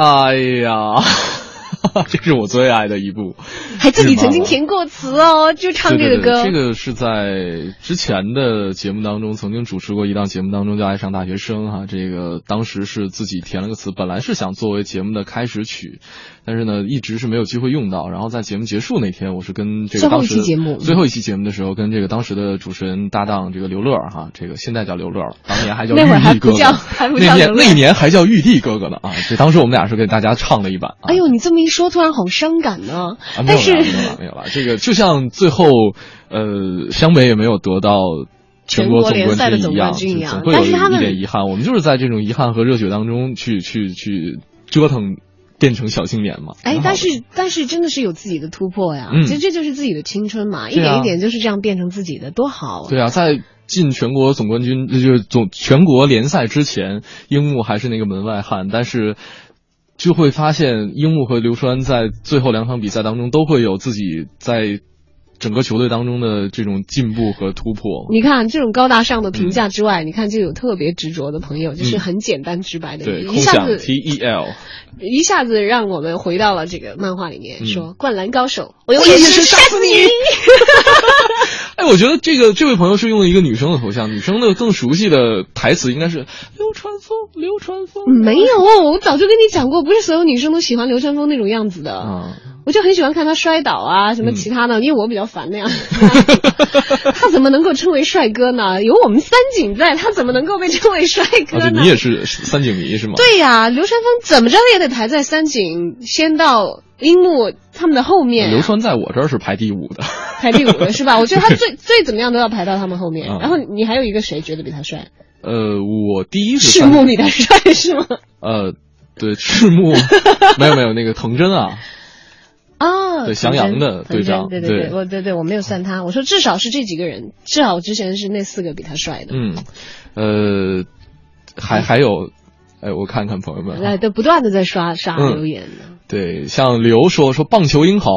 哎呀，*laughs* 这是我最爱的一部，还记得你曾经填过词哦，就唱这个歌。这个是在之前的节目当中曾经主持过一档节目当中叫《爱上大学生》哈，这个当时是自己填了个词，本来是想作为节目的开始曲，但是呢一直是没有机会用到。然后在节目结束那天，我是跟这个当时最后一期节目最后一期节目的时候，跟这个当时的主持人搭档这个刘乐哈，这个现在叫刘乐了，当年还叫玉那会还帝哥哥，那年那年还叫玉帝哥哥呢啊！这当时我们俩是给大家唱了一版。啊哎呦，你这么一说，突然好伤感呢。啊，没但是有了，没有了，没有了。这个就像最后，呃，湘北也没有得到全国联赛的总冠军一样，总会有但是他们一点遗憾。我们就是在这种遗憾和热血当中去去去折腾，变成小青年嘛。哎但是但是真的是有自己的突破呀，嗯其实这就是自己的青春嘛，一点一点就是这样变成自己的，多好。对啊，在进全国总冠军，就是总全国联赛之前，樱木还是那个门外汉，但是就会发现樱木和流川在最后两场比赛当中都会有自己在整个球队当中的这种进步和突破。你看这种高大上的评价之外，你看就有特别执着的朋友，就是嗯很简单直白的，对，一下子 T E L。一下子让我们回到了这个漫画里面，嗯说灌篮高手，我用眼神杀死你。*laughs* 哎，我觉得这个这位朋友是用了一个女生的头像，女生的更熟悉的台词应该是流川枫，流川枫。没有，我早就跟你讲过，不是所有女生都喜欢流川枫那种样子的。啊，我就很喜欢看他摔倒啊，什么嗯其他的，因为我比较烦那样。*laughs* 他怎么能够称为帅哥呢？有我们三井在，他怎么能够被称为帅哥呢？你也是三井迷是吗？对呀、流川枫怎么着也得排在三井先到樱木他们的后面、流川在我这儿是排第五的。排第五的是吧？*laughs* 我觉得他最最怎么样都要排到他们后面。嗯然后你还有一个谁觉得比他帅？呃，我第一是赤木比他帅是吗？呃，对，赤木没有没有那个藤真啊，啊，对翔阳的队长对对对，我对对我没有算他，我说至少是这几个人，至少之前是那四个比他帅的。嗯，呃，还还有，哎，我看看朋友们啊，哎，都不断的在刷刷嗯留言呢。对，像刘说说棒球英豪，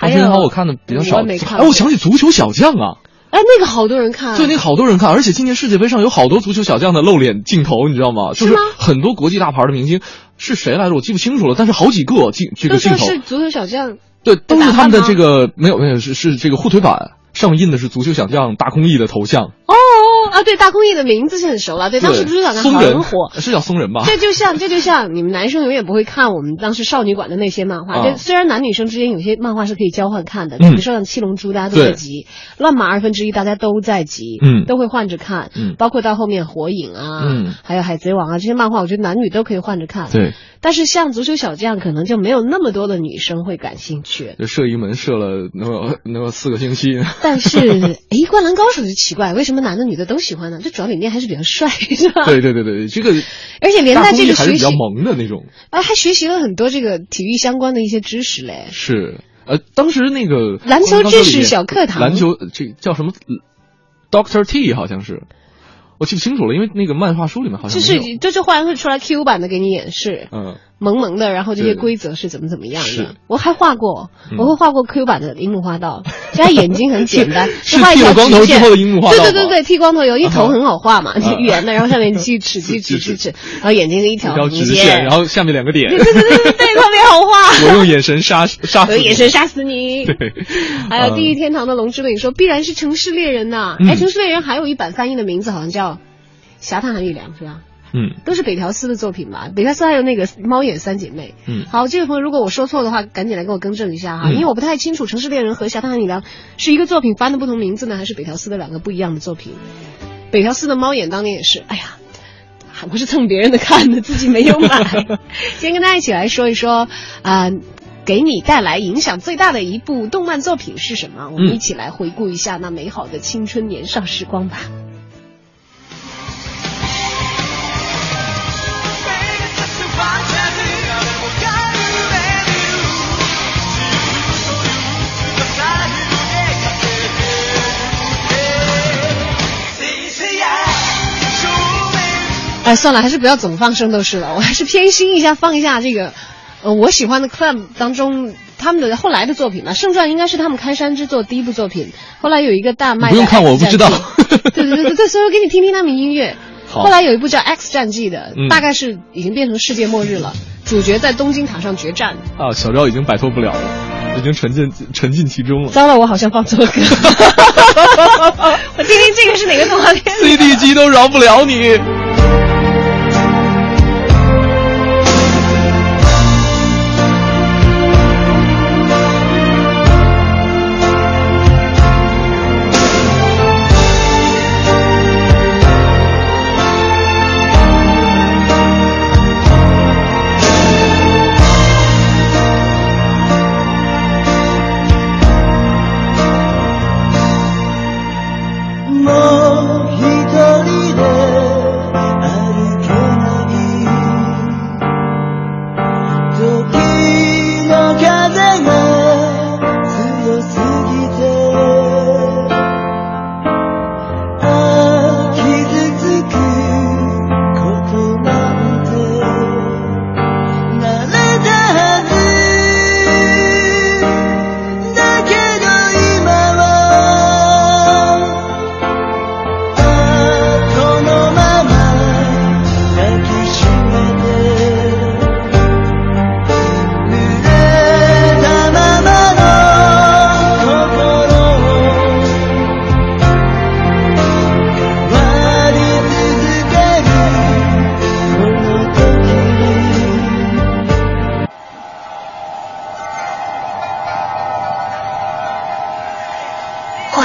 棒球英豪我看的比较少，哎，我想起足球小将啊。哎，那个好多人看，对，那个好多人看，而且今年世界杯上有好多足球小将的露脸镜头，你知道吗？就是吗很多国际大牌的明星是谁来着？我记不清楚了，但是好几个镜这个镜头，是足球小将。对，都是他们的这个没有没有是是这个护腿板上印的是足球小将大空翼的头像，哦啊，对，大空翼的名字是很熟了，对，当时足球小将松人很火。是叫松人吧？这就像这就像你们男生永远不会看我们当时少女馆的那些漫画，啊就虽然男女生之间有些漫画是可以交换看的，嗯比如说像七龙珠大家都在对集，乱马二分之一大家都在集，嗯都会换着看，嗯包括到后面火影啊，嗯还有海贼王啊这些漫画，我觉得男女都可以换着看。对，但是像足球小将，可能就没有那么多的女生会感兴趣。就射一门射了能有能有四个星期。但是，*laughs* 哎，灌篮高手就奇怪，为什么男的女的都喜欢的？这主要里面还是比较帅，*laughs* 是吧？对对对对，这个而且连带这个还是比较，萌的那种。啊，还学习了很多这个体育相关的一些知识嘞。是，呃，当时那个篮球知识小课堂篮球呃这个叫什么？Doctor T 好像是，我记不清楚了，因为那个漫画书里面好像就。是就就忽然会出来 Q 版的给你演示，嗯，萌萌的，然后这些规则是怎么怎么样的。我还画过，嗯。我会画过 Q 版的樱木花道，*laughs* 就他眼睛很简单，*laughs* 是就画一条剃了光头直线之后的樱木花道对对对对，剃光头有一头啊很好画嘛，啊圆的，然后上面锯齿 *laughs* 锯齿锯齿，然后眼睛是一一条条直线，然后下面两个点。对对对对对，特别好画。我用眼神杀杀我死你。用眼神杀死你。对，还有嗯。第一天堂的龙之影说，必然是城市猎人呐、嗯。哎，城市猎人还有一版翻译的名字好像叫《侠探韩玉良》是吧？嗯都是北条司的作品吧？北条司还有那个猫眼三姐妹。嗯好，这位朋友，如果我说错的话，赶紧来给我更正一下哈，嗯因为我不太清楚《城市猎人》和《侠探韩语良》是一个作品翻的不同名字呢，还是北条司的两个不一样的作品？北条司的猫眼当年也是，哎呀。还不是蹭别人的看的，自己没有买。*laughs* 今天跟大家一起来说一说，啊、给你带来影响最大的一部动漫作品是什么？我们嗯一起来回顾一下那美好的青春年少时光吧。哎，算了，还是不要总放圣斗士了，我还是偏心一下，放一下这个，呃，我喜欢的 club 当中他们的后来的作品吧，《圣传》应该是他们开山之作第一部作品，后来有一个大卖不用看我不知道 *laughs* 对对对对对，所以我给你听听他们音乐。好后来有一部叫《X 战记》的，嗯大概是已经变成世界末日了，主角在东京塔上决战。啊，小昭已经摆脱不了了。已经沉浸沉浸其中了。糟了，我好像放错歌。*laughs* 我听听这个是哪个动画片？CD 机都饶不了你。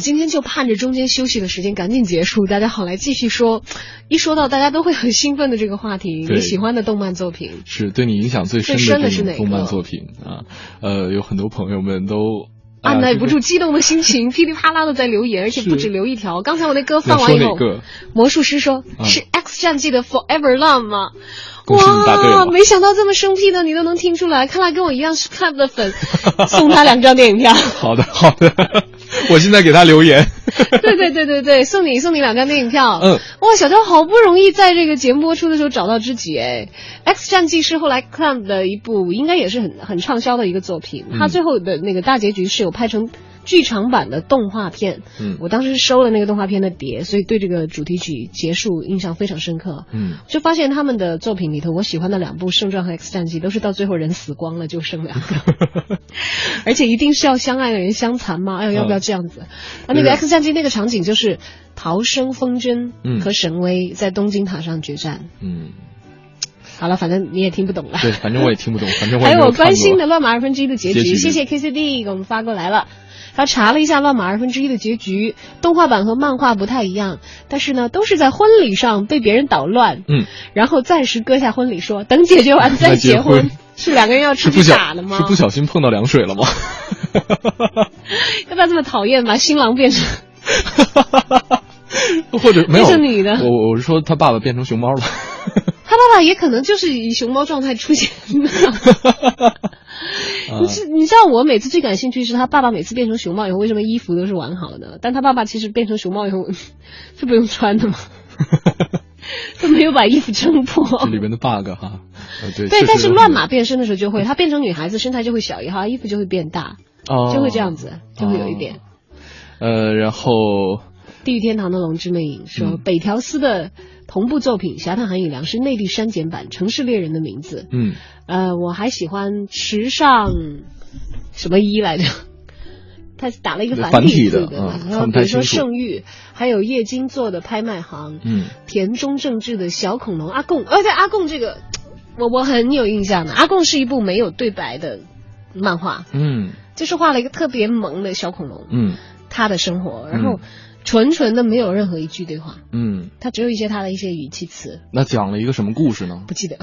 今天就盼着中间休息的时间赶紧结束，大家好来继续说。一说到大家都会很兴奋的这个话题，你喜欢的动漫作品是对你影响最深的是哪动漫作品啊？呃，有很多朋友们都按耐不住激动的心情，*laughs* 噼里啪啦的在留言，而且不止留一条。刚才我那歌放完以后，魔术师说是《X 战记》的《Forever Love》吗？哇，没想到这么生僻的你都能听出来，看来跟我一样是 Club 的粉，送他两张电影票。*laughs* 好的，好的。*laughs* 我现在给他留言，*laughs* 对对对对对，送你送你两张电影票。嗯，哇，小张好不容易在这个节目播出的时候找到知己哎，《X 战记》是后来 Clamp 的一部，应该也是很很畅销的一个作品。他最后的那个大结局是有拍成。剧场版的动画片，嗯，我当时收了那个动画片的碟，所以对这个主题曲结束印象非常深刻。嗯，就发现他们的作品里头，我喜欢的两部《圣传》和《X 战记》都是到最后人死光了，就剩两个，*laughs* 而且一定是要相爱的人相残吗？哎呦，要不要这样子？啊，那个《X 战记》那个场景就是逃生风筝和神威在东京塔上决战。嗯，好了，反正你也听不懂了。对，反正我也听不懂。反正还有我关心的乱码二分之一的结局，谢谢 KCD 给我们发过来了。他查了一下《乱马二分之一》的结局，动画版和漫画不太一样，但是呢，都是在婚礼上被别人捣乱，嗯，然后暂时搁下婚礼，说等解决完再结婚。是两个人要吃去打了吗？是不小心碰到凉水了吗？*laughs* 要不要这么讨厌把新郎变成？*laughs* 或者没有女的？我我是说他爸爸变成熊猫了。他爸爸也可能就是以熊猫状态出现的。*laughs* 你知你知道我每次最感兴趣是他爸爸每次变成熊猫以后为什么衣服都是完好的？但他爸爸其实变成熊猫以后 *laughs* 是不用穿的吗？*laughs* 都没有把衣服撑破。这里面的 bug 哈，对。对，但是乱码变身的时候就会，他变成女孩子身材就会小一号，衣服就会变大，就会这样子，就会有一点。呃，然后。地狱天堂的龙之魅影说，北条司的同步作品《侠探韩雨良》是内地删减版《城市猎人的名字》。嗯，呃，我还喜欢池上什么一来着？*laughs* 他打了一个繁体字的，然后比如说圣域，还有叶金做的拍卖行，嗯，田中正治的小恐龙阿贡，而且阿贡这个我我很有印象的，阿贡是一部没有对白的漫画，嗯，就是画了一个特别萌的小恐龙，嗯，他的生活，然后。纯纯的没有任何一句对话，嗯，他只有一些他的一些语气词。那讲了一个什么故事呢？不记得。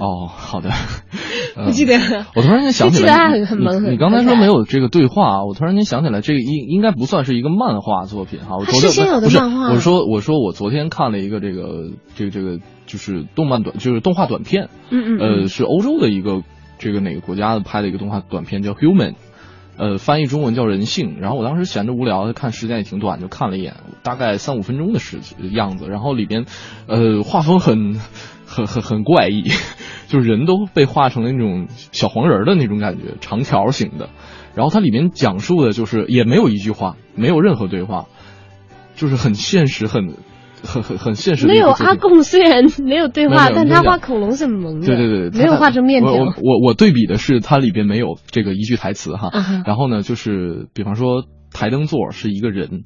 哦，好的，*laughs* 不记得。我突然间想起来，很很萌。你刚才说没有这个对话，我突然间想起来，这个应应该不算是一个漫画作品哈。它是先有的漫画。我说我说我昨天看了一个这个这个这个就是动漫短就是动画短片，嗯嗯，呃，是欧洲的一个这个哪个国家的拍的一个动画短片叫《Human》。呃，翻译中文叫人性。然后我当时闲着无聊，看时间也挺短，就看了一眼，大概三五分钟的时样子。然后里边，呃，画风很很很很怪异，*laughs* 就是人都被画成了那种小黄人的那种感觉，长条形的。然后它里面讲述的就是也没有一句话，没有任何对话，就是很现实，很很很很现实的没有。阿贡虽然没有对话，但他画恐龙是很萌的，对对对，没有画成面条。我我我我对比的是它里边没有这个一句台词哈然后呢，就是比方说台灯座是一个人，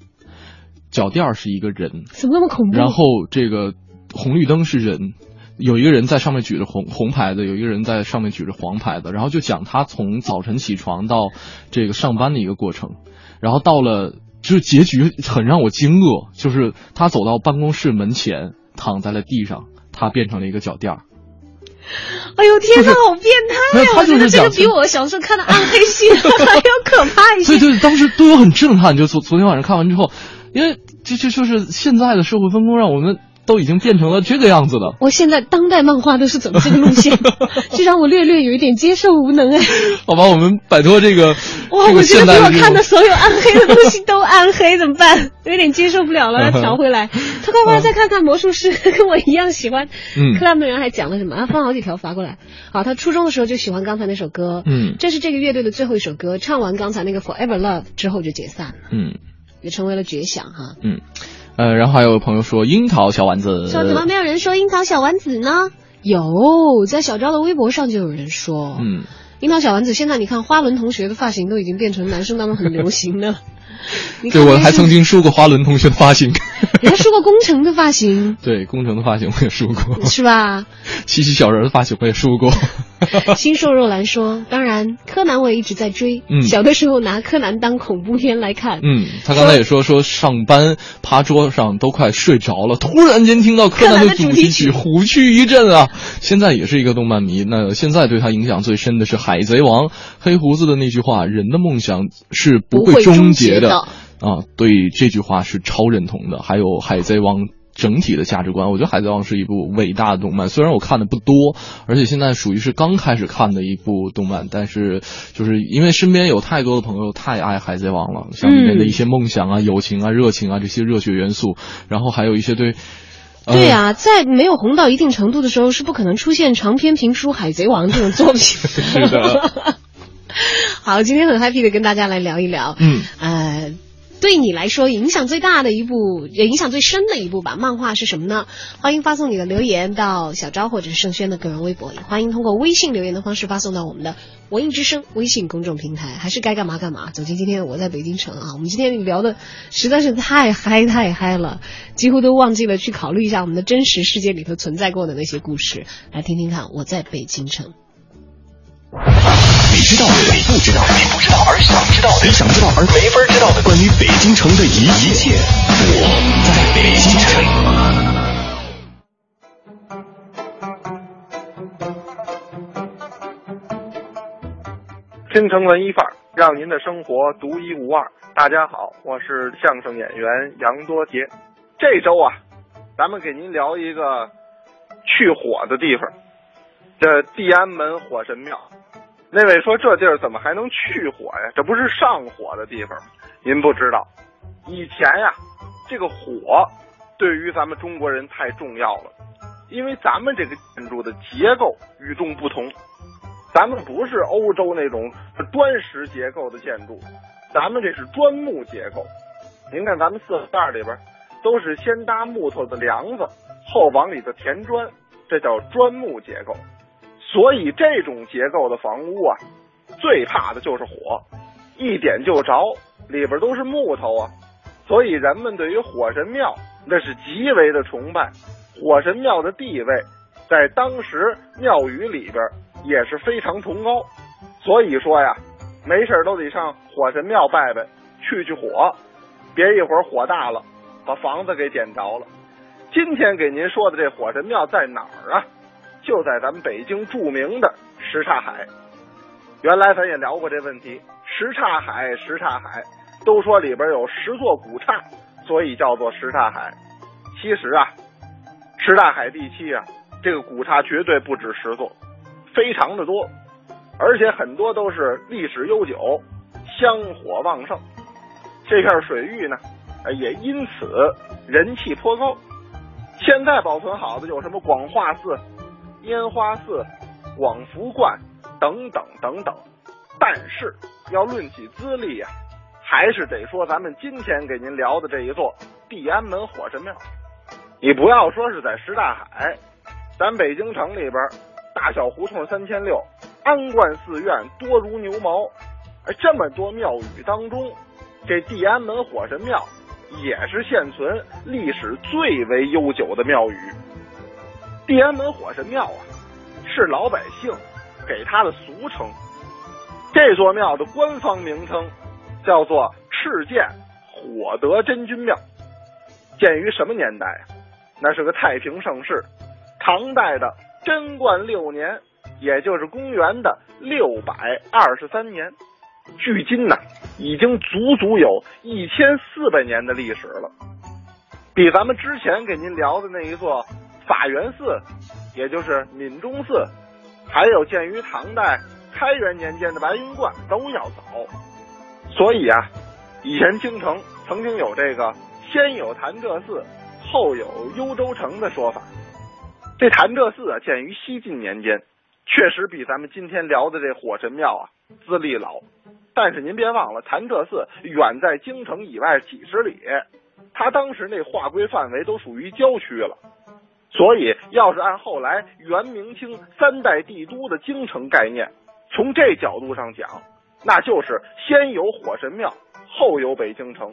脚垫是一个人，怎么那么恐怖？然后这个红绿灯是人。有一个人在上面举着红红牌子，有一个人在上面举着黄牌子，然后就讲他从早晨起床到这个上班的一个过程，然后到了就是结局很让我惊愕，就是他走到办公室门前，躺在了地上，他变成了一个脚垫儿。哎呦天哪，好变态我觉得这个比我小时候看的暗黑系还要可怕一些。对对，当时对我很震撼。就昨昨天晚上看完之后，因为这这就是现在的社会分工，让我们都已经变成了这个样子了。我现在当代漫画都是走这个路线，*laughs* 这让我略略有一点接受无能哎。好吧，我们摆脱这个哇，这个我觉得比我看的所有暗黑的东西都暗黑，怎么办？有点接受不了了，要调回来。他快快再看看魔术师，*laughs* 跟我一样喜欢。嗯克拉门人还讲了什么？啊，放好几条发过来。好，他初中的时候就喜欢刚才那首歌，嗯这是这个乐队的最后一首歌。唱完刚才那个 Forever Love 之后就解散了，嗯也成为了绝响哈。嗯，呃，然后还有朋友说樱桃小丸子，说怎么没有人说樱桃小丸子呢？有，在小昭的微博上就有人说，嗯，樱桃小丸子现在你看花轮同学的发型都已经变成男生当中很流行的。对我还曾经梳过花轮同学的发型，你还梳过工程的发型 *laughs* 对工程的发型我也梳过，*laughs* 是吧？*laughs* 七七小人的发型我也梳过。新瘦肉兰说，当然柯南我也一直在追，嗯小的时候拿柯南当恐怖片来看，嗯，他刚才也说说上班趴桌上都快睡着了，突然间听到柯南的主题曲，虎躯一震啊！现在也是一个动漫迷，那现在对他影响最深的是《海贼王》，黑胡子的那句话：“人的梦想是不不会终终结的。结的啊，对这句话是超认同的。还有《海贼王》。整体的价值观，我觉得《海贼王》是一部伟大的动漫。虽然我看的不多，而且现在属于是刚开始看的一部动漫，但是就是因为身边有太多的朋友太爱《海贼王》了，像里面的一些梦想啊、友情啊、热情啊这些热血元素，然后还有一些对。呃对啊，在没有红到一定程度的时候，是不可能出现长篇评书《海贼王》这种作品。*laughs* 是的。*laughs* 好，今天很 happy 的跟大家来聊一聊，嗯，呃，对你来说影响最大的一部，也影响最深的一部吧，漫画是什么呢？欢迎发送你的留言到小昭或者是盛轩的个人微博，也欢迎通过微信留言的方式发送到我们的文艺之声微信公众平台。还是该干嘛干嘛。走进今天我在北京城啊，我们今天聊的实在是太嗨太嗨了，几乎都忘记了去考虑一下我们的真实世界里头存在过的那些故事。来听听看，我在北京城。你知道的，你不知道的，你不知道而想知道的，你想知道而没法知道的，关于北京城的一一切，我在北京城。京城文艺范儿，让您的生活独一无二。大家好，我是相声演员杨多杰。这周啊，咱们给您聊一个去火的地方，这地安门火神庙。那位说这地儿怎么还能去火呀？这不是上火的地方吗？您不知道，以前呀，这个火对于咱们中国人太重要了，因为咱们这个建筑的结构与众不同。咱们不是欧洲那种砖石结构的建筑，咱们这是砖木结构。您看咱们四合院里边，都是先搭木头的梁子，后往里头填砖，这叫砖木结构。所以这种结构的房屋啊，最怕的就是火，一点就着，里边都是木头啊。所以人们对于火神庙那是极为的崇拜，火神庙的地位在当时庙宇里边也是非常崇高。所以说呀，没事都得上火神庙拜拜，去去火，别一会儿火大了，把房子给点着了。今天给您说的这火神庙在哪儿啊？就在咱们北京著名的什刹海。原来咱也聊过这问题，什刹海，什刹海，都说里边有十座古刹，所以叫做什刹海。其实啊，什刹海地区啊，这个古刹绝对不止十座，非常的多，而且很多都是历史悠久，香火旺盛。这片水域呢，也因此人气颇高。现在保存好的有什么广化寺、烟花寺、广福观等等等等。但是要论起资历呀、还是得说咱们今天给您聊的这一座地安门火神庙。你不要说是在什刹海，咱北京城里边大小胡同三千六，安观寺院多如牛毛。而这么多庙宇当中，这地安门火神庙也是现存历史最为悠久的庙宇。地安门火神庙啊，是老百姓给它的俗称。这座庙的官方名称叫做赤剑火德真君庙，建于什么年代啊？那是个太平盛世，唐代的贞观六年，也就是公元的六百二十三年。距今呢，已经足足有一千四百年的历史了，比咱们之前给您聊的那一座法源寺，也就是闽中寺，还有建于唐代开元年间的白云观都要早。所以啊，以前京城曾经有这个先有潭柘寺，后有幽州城的说法。这潭柘寺啊，建于西晋年间，确实比咱们今天聊的这火神庙啊资历老。但是您别忘了，潭柘寺远在京城以外几十里，它当时那划归范围都属于郊区了。所以，要是按后来元、明、清三代帝都的京城概念，从这角度上讲，那就是先有火神庙，后有北京城。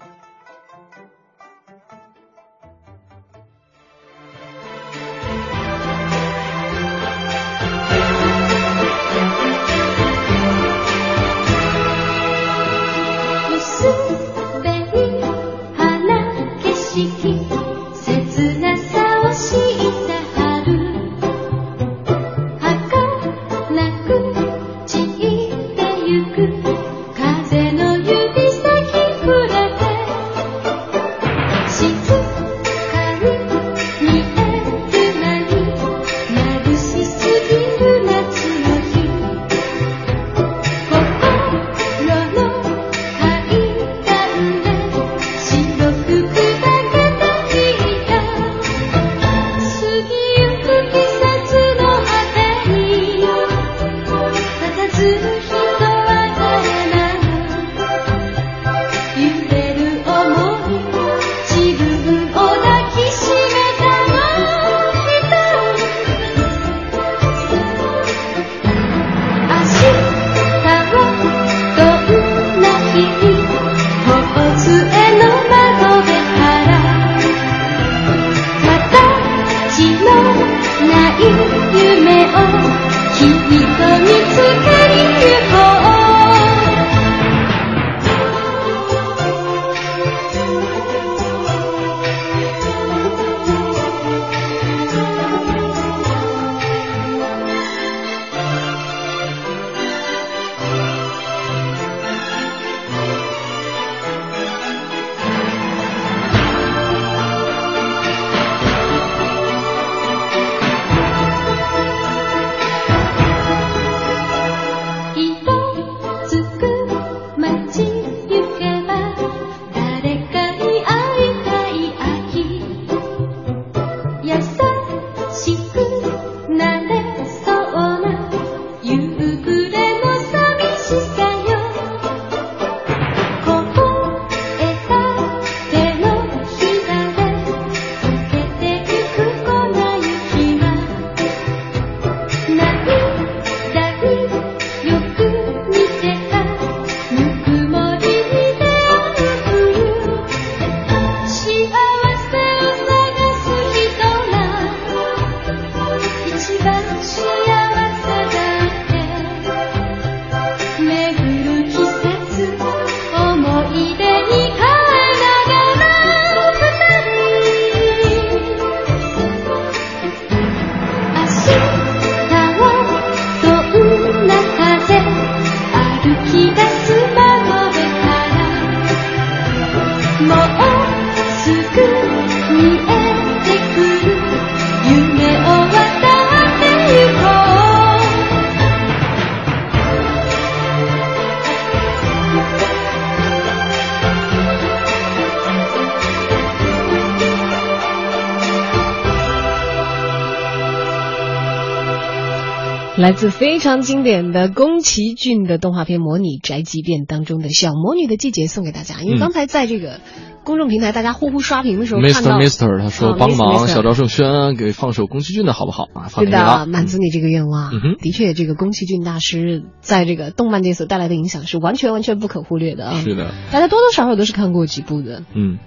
来自非常经典的宫崎骏的动画片《模拟宅急便》当中的《小魔女的季节》送给大家。因为嗯刚才在这个公众平台大家呼呼刷屏的时候看 Mr. 到 Mister，他说啊帮忙小赵胜轩给放首宫崎骏的好不好啊？放对的。满足你这个愿望。嗯的确，这个宫崎骏大师在这个动漫界所带来的影响是完全完全不可忽略的啊。是的，大家多多少少都是看过几部的。嗯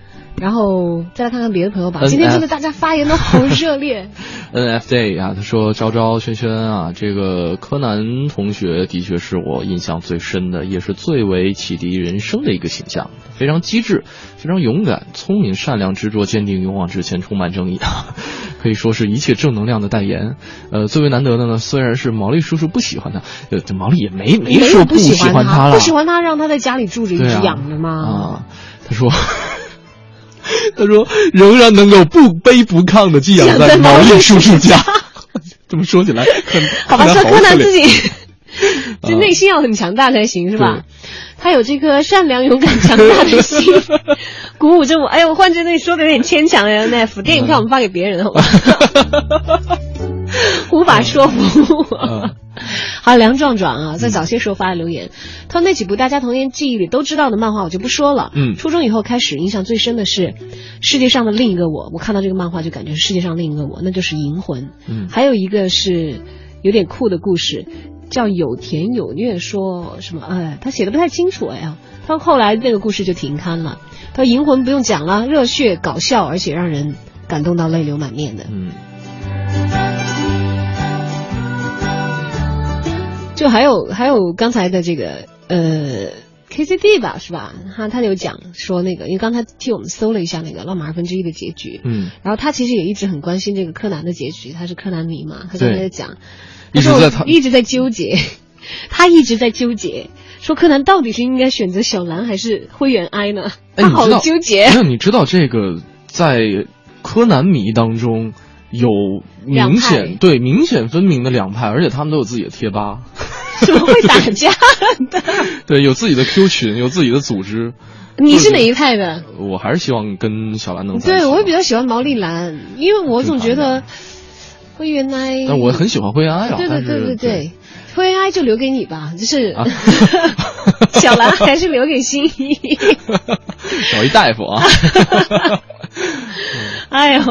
然后再来看看别的朋友吧。今天真的大家发言都好热烈。*laughs* NFJ 啊，他说昭昭轩轩啊，这个柯南同学的确是我印象最深的，也是最为启迪人生的一个形象，非常机智，非常勇敢、聪明、善良、执着、坚定、勇往直前、充满正义，*laughs* 可以说是一切正能量的代言。呃，最为难得的呢，虽然是毛利叔叔不喜欢他，呃，这毛利也没没没说不喜欢他，了，不喜欢他让他在家里住着一直养着吗？啊，他说。*laughs* 他说：“仍然能够不卑不亢的寄养养在在毛利叔叔家。” *laughs* 这么说起来，很 *laughs* 好吧，说柯南自己啊就内心要很强大才行，是吧？他有这颗善良、勇敢、强大的心，鼓舞着我。哎呀，我忽然觉得你说的有点牵强呀，N.F. 电影票我们发给别人好吧？无法说服我嗯。还有梁壮壮啊，在早些时候发的留言，他说那几部大家童年记忆里都知道的漫画我就不说了。嗯初中以后开始印象最深的是《世界上的另一个我》，我看到这个漫画就感觉是世界上另一个我，那就是银魂。嗯还有一个是有点酷的故事，叫有甜有虐，说什么？哎，他写的不太清楚哎呀。他后来那个故事就停刊了。他说银魂不用讲了，热血搞笑，而且让人感动到泪流满面的。嗯就还有还有刚才的这个呃 KCD 吧，是吧？他他有讲说那个，因为刚才替我们搜了一下那个《浪马二分之一》的结局，嗯，然后他其实也一直很关心这个柯南的结局，他是柯南迷嘛，他刚才对在讲，一直说在他一直在纠结，*laughs* 他一直在纠结，说柯南到底是应该选择小兰还是灰原哀呢？哎，他好纠结。没有，你知道这个在柯南迷当中有明显对明显分明的两派，而且他们都有自己的贴吧，*laughs* 怎么会打架的？*laughs* 对，有自己的 Q 群，有自己的组织。你是哪一派的？我还是希望跟小兰能对，我也比较喜欢毛利兰，因为我总觉得灰原哀。但我很喜欢灰原哀啊。对对对对对，就留给你吧，就是、啊 *laughs* 小兰还是留给心仪。*laughs* 找一大夫啊。*laughs* 哎呦，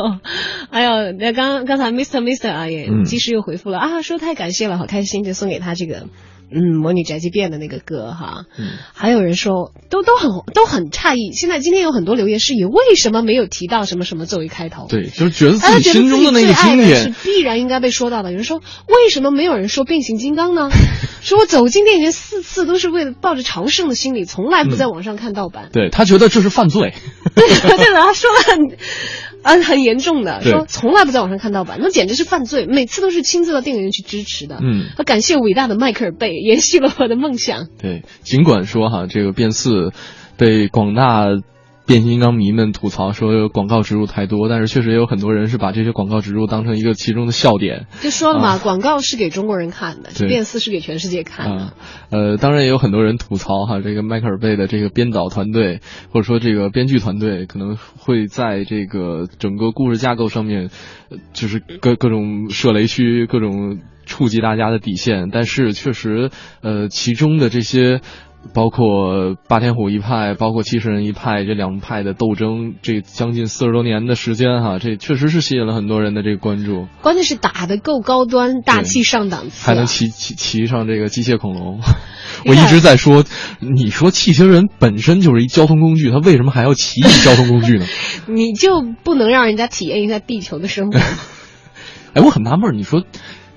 哎呦，那刚刚才 Mr. Mr. 啊也嗯及时又回复了、啊，说太感谢了，好开心，就送给他这个嗯模拟宅急便的那个歌哈。嗯还有人说都都很都很诧异，现在今天有很多留言是以为什么没有提到什么什么作为开头？对，就是觉得自己心中的那个经典是必然应该被说到的。有人说，为什么没有人说变形金刚呢？*laughs* 说我走进电影院四次都是为了抱着朝圣的心理，从来不在网上看盗版。对他觉得这是犯罪。*laughs* 对的，对的，他说的很，啊，很严重的，说从来不在网上看盗版，那简直是犯罪，每次都是亲自到电影院去支持的。嗯，他感谢伟大的迈克尔贝，延续了我的梦想。对，尽管说哈，这个变四被广大变形金刚迷们吐槽说广告植入太多，但是确实也有很多人是把这些广告植入当成一个其中的笑点。就说了嘛，啊广告是给中国人看的，对变四是给全世界看的。啊，呃，当然也有很多人吐槽哈，这个迈克尔贝的这个编导团队或者说这个编剧团队可能会在这个整个故事架构上面，呃就是各各种设雷区，各种触及大家的底线。但是确实，呃，其中的这些。包括霸天虎一派，包括七十人一派，这两派的斗争，这将近四十多年的时间哈，这确实是吸引了很多人的这个关注。关键是打的够高端，大气上档次、啊，还能骑骑骑上这个机械恐龙。*laughs* 我一直在说，你说汽车人本身就是一交通工具，他为什么还要骑一交通工具呢？*laughs* 你就不能让人家体验一下地球的生活？*laughs* 哎，我很纳闷，你说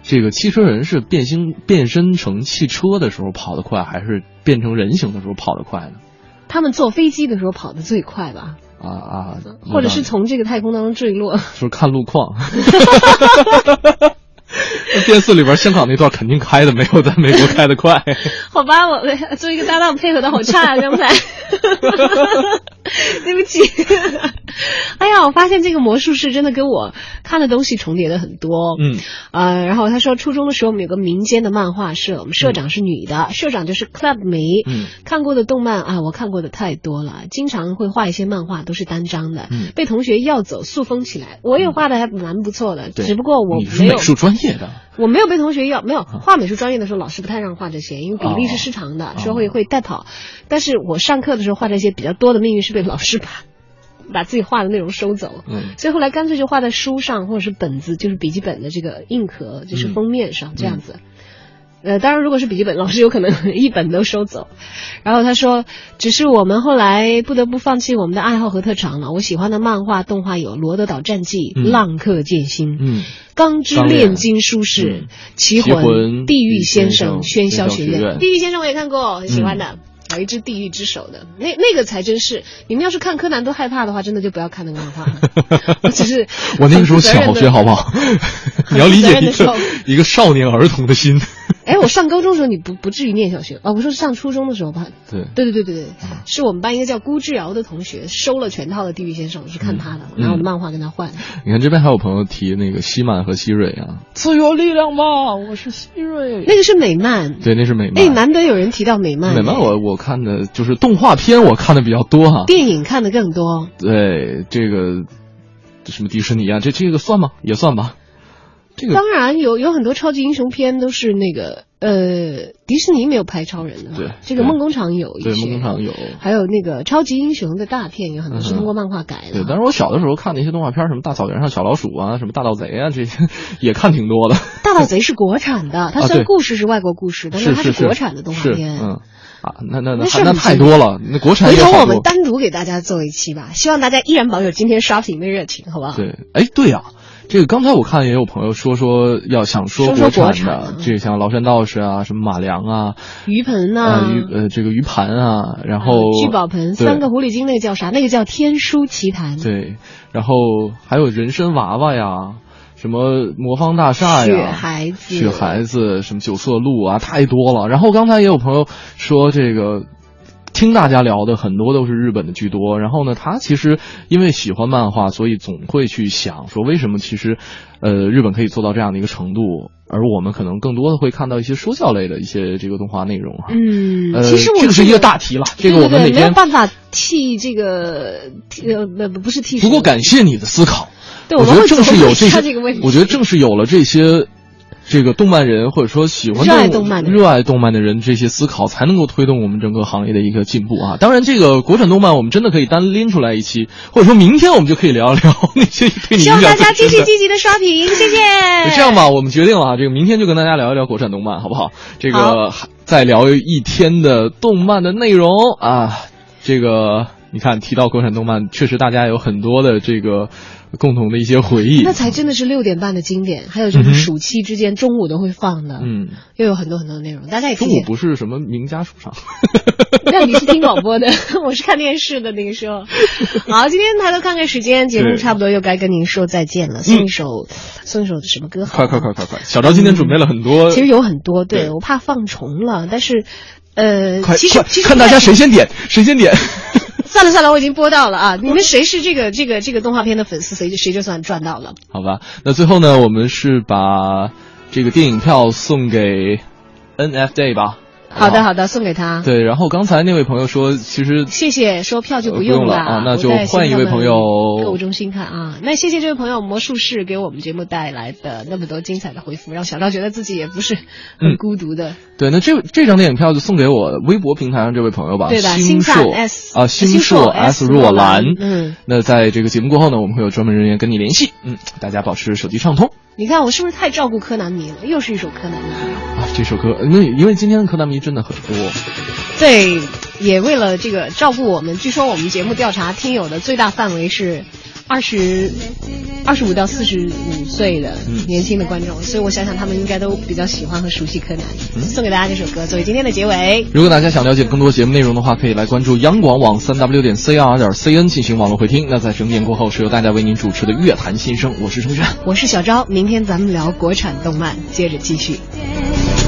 这个汽车人是变形变身成汽车的时候跑得快，还是变成人形的时候跑得快呢？他们坐飞机的时候跑得最快吧？啊啊，或者是从这个太空当中坠落？就是看路况。*laughs* 电视里边香港那段肯定开的没有在美国开的快。*laughs* 好吧，我作为一个搭档配合的好差啊，刚才。*laughs* 对不起。哎呀，我发现这个魔术师真的跟我看的东西重叠的很多。嗯。呃，然后他说，初中的时候我们有个民间的漫画社，我们社长是女的，社长就是 club 迷。嗯。看过的动漫啊，我看过的太多了，经常会画一些漫画，都是单张的。嗯。被同学要走，塑封起来。我也画的还蛮不错的，对只不过我你是没有美术专业的。我没有被同学要，没有画美术专业的时候，老师不太让画这些，因为比例是失常的，哦说会会带跑。但是我上课的时候画这些比较多的命运是被老师把 *laughs* 把自己画的内容收走，嗯。所以后来干脆就画在书上或者是本子，就是笔记本的这个硬壳，就是封面上、这样子。呃，当然，如果是笔记本，老师有可能一本都收走。*laughs* 然后他说，只是我们后来不得不放弃我们的爱好和特长了。我喜欢的漫画、动画有《罗德岛战记》嗯浪客剑心》嗯钢之炼炼金术士、嗯奇奇魂地狱先生喧嚣学院院。地狱先生我也看过，很喜欢的。有一只地狱之手的，那那个才真是。你们要是看柯南都害怕的话，真的就不要看那个漫画了。*laughs* 我只是我那个时候小学好不好？*laughs* 你要理解一很负责任的时候个一个少年儿童的心。*laughs* 哎，我上高中的时候你不不至于念小学哦，我说上初中的时候吧。对对对对对对，是我们班一个叫辜志尧的同学收了全套的《地狱先生》，我是看他的，嗯拿我的漫画跟他换。你看这边还有朋友提那个希曼和希瑞啊，自由力量吧，我是希瑞。那个是美漫，对，那是美漫。哎，难得有人提到美漫。美漫我我看的就是动画片，我看的比较多哈。电影看的更多。对，这个什么迪士尼啊，这这个算吗？也算吧。这个当然有有很多超级英雄片都是那个呃，迪士尼没有拍超人的，对这个梦工厂有一些，对梦工厂有。还有那个超级英雄的大片有很多是通过漫画改的。对，但是我小的时候看那些动画片，什么大草原上小老鼠啊，什么大盗贼啊，这些 *laughs* 也看挺多的。大盗贼是国产的，它虽然故事是外国故事，但是它是国产的动画是片。嗯啊，那那那那太多了，那国产回头。我们单独给大家做一期吧，希望大家依然保有今天刷屏的热情，好不好？对，哎，对呀、这个刚才我看也有朋友说说要想说说说国国产的，这个像崂山道士啊，什么马良啊，鱼盆呐、啊鱼呃这个鱼盘啊，然后聚宝盆、三个狐狸精，那个叫啥？那个叫天书奇谭。对，然后还有人参娃娃呀，什么魔方大厦呀雪，孩子，雪孩子，什么九色鹿啊，太多了。然后刚才也有朋友说这个。听大家聊的很多都是日本的居多，然后呢，他其实因为喜欢漫画，所以总会去想说，为什么其实，呃，日本可以做到这样的一个程度，而我们可能更多的会看到一些说教类的一些这个动画内容哈。嗯，呃，其实我这个是一个大题了，这个我们没有办法替这个替呃不不是替。不过感谢你的思考，对，我觉得正是有这个。我觉得正是有了这些。这个动漫人或者说喜欢热爱动漫的人热爱动漫的人，这些思考才能够推动我们整个行业的一个进步啊！当然，这个国产动漫我们真的可以单拎出来一期，或者说明天我们就可以聊一聊 *laughs* 那些对你希影响望大家继续积极的刷屏，谢谢。这样吧，我们决定了啊，这个明天就跟大家聊一聊国产动漫，好不好？这好个再聊一天的动漫的内容啊，这个你看提到国产动漫，确实大家有很多的这个共同的一些回忆那。才真的是六点半的经典，还有就是暑期之间中午都会放的，嗯，又有很多很多内容，大家也可中以午不是什么名家书场，*laughs* 那你是听广播的，*laughs* 我是看电视的那个时候。*laughs* 好，今天抬头看看时间，节目差不多又该跟您说再见了。送一首，送一首什么歌好？快快快快快！小昭今天准备了很多，其实有很多，对对我怕放重了，但是，呃，其实其实看大家谁先点，谁先点。算了算了，我已经播到了啊！你们谁是这个这个这个动画片的粉丝，谁就谁就算赚到了。好吧，那最后呢，我们是把这个电影票送给 NF Day 吧。好的好的，送给他。对，然后刚才那位朋友说，其实谢谢，说票就呃不用用了啊那就换一位朋友购物中心看啊。那谢谢这位朋友魔术师给我们节目带来的那么多精彩的回复，让小赵觉得自己也不是很嗯孤独的。对，那这这张电影票就送给我微博平台上这位朋友吧，对吧星硕 S 啊，星星硕硕 S 若兰。嗯，那在这个节目过后呢，我们会有专门人员跟你联系。嗯，大家保持手机畅通你看我是不是太照顾柯南迷了？又是一首柯南迷。啊。这首歌，那因为今天的柯南迷真的很多。对，也为了这个照顾我们，据说我们节目调查听友的最大范围是二十二十五到四十五岁的嗯年轻的观众，所以我想想他们应该都比较喜欢和熟悉柯南。嗯送给大家这首歌作为今天的结尾。如果大家想了解更多节目内容的话，可以来关注央广网三 w 点 cr 点 cn 进行网络回听。那在整点过后，是由大家为您主持的乐坛新生，我是程轩。我是小昭，明天咱们聊国产动漫，接着继续。「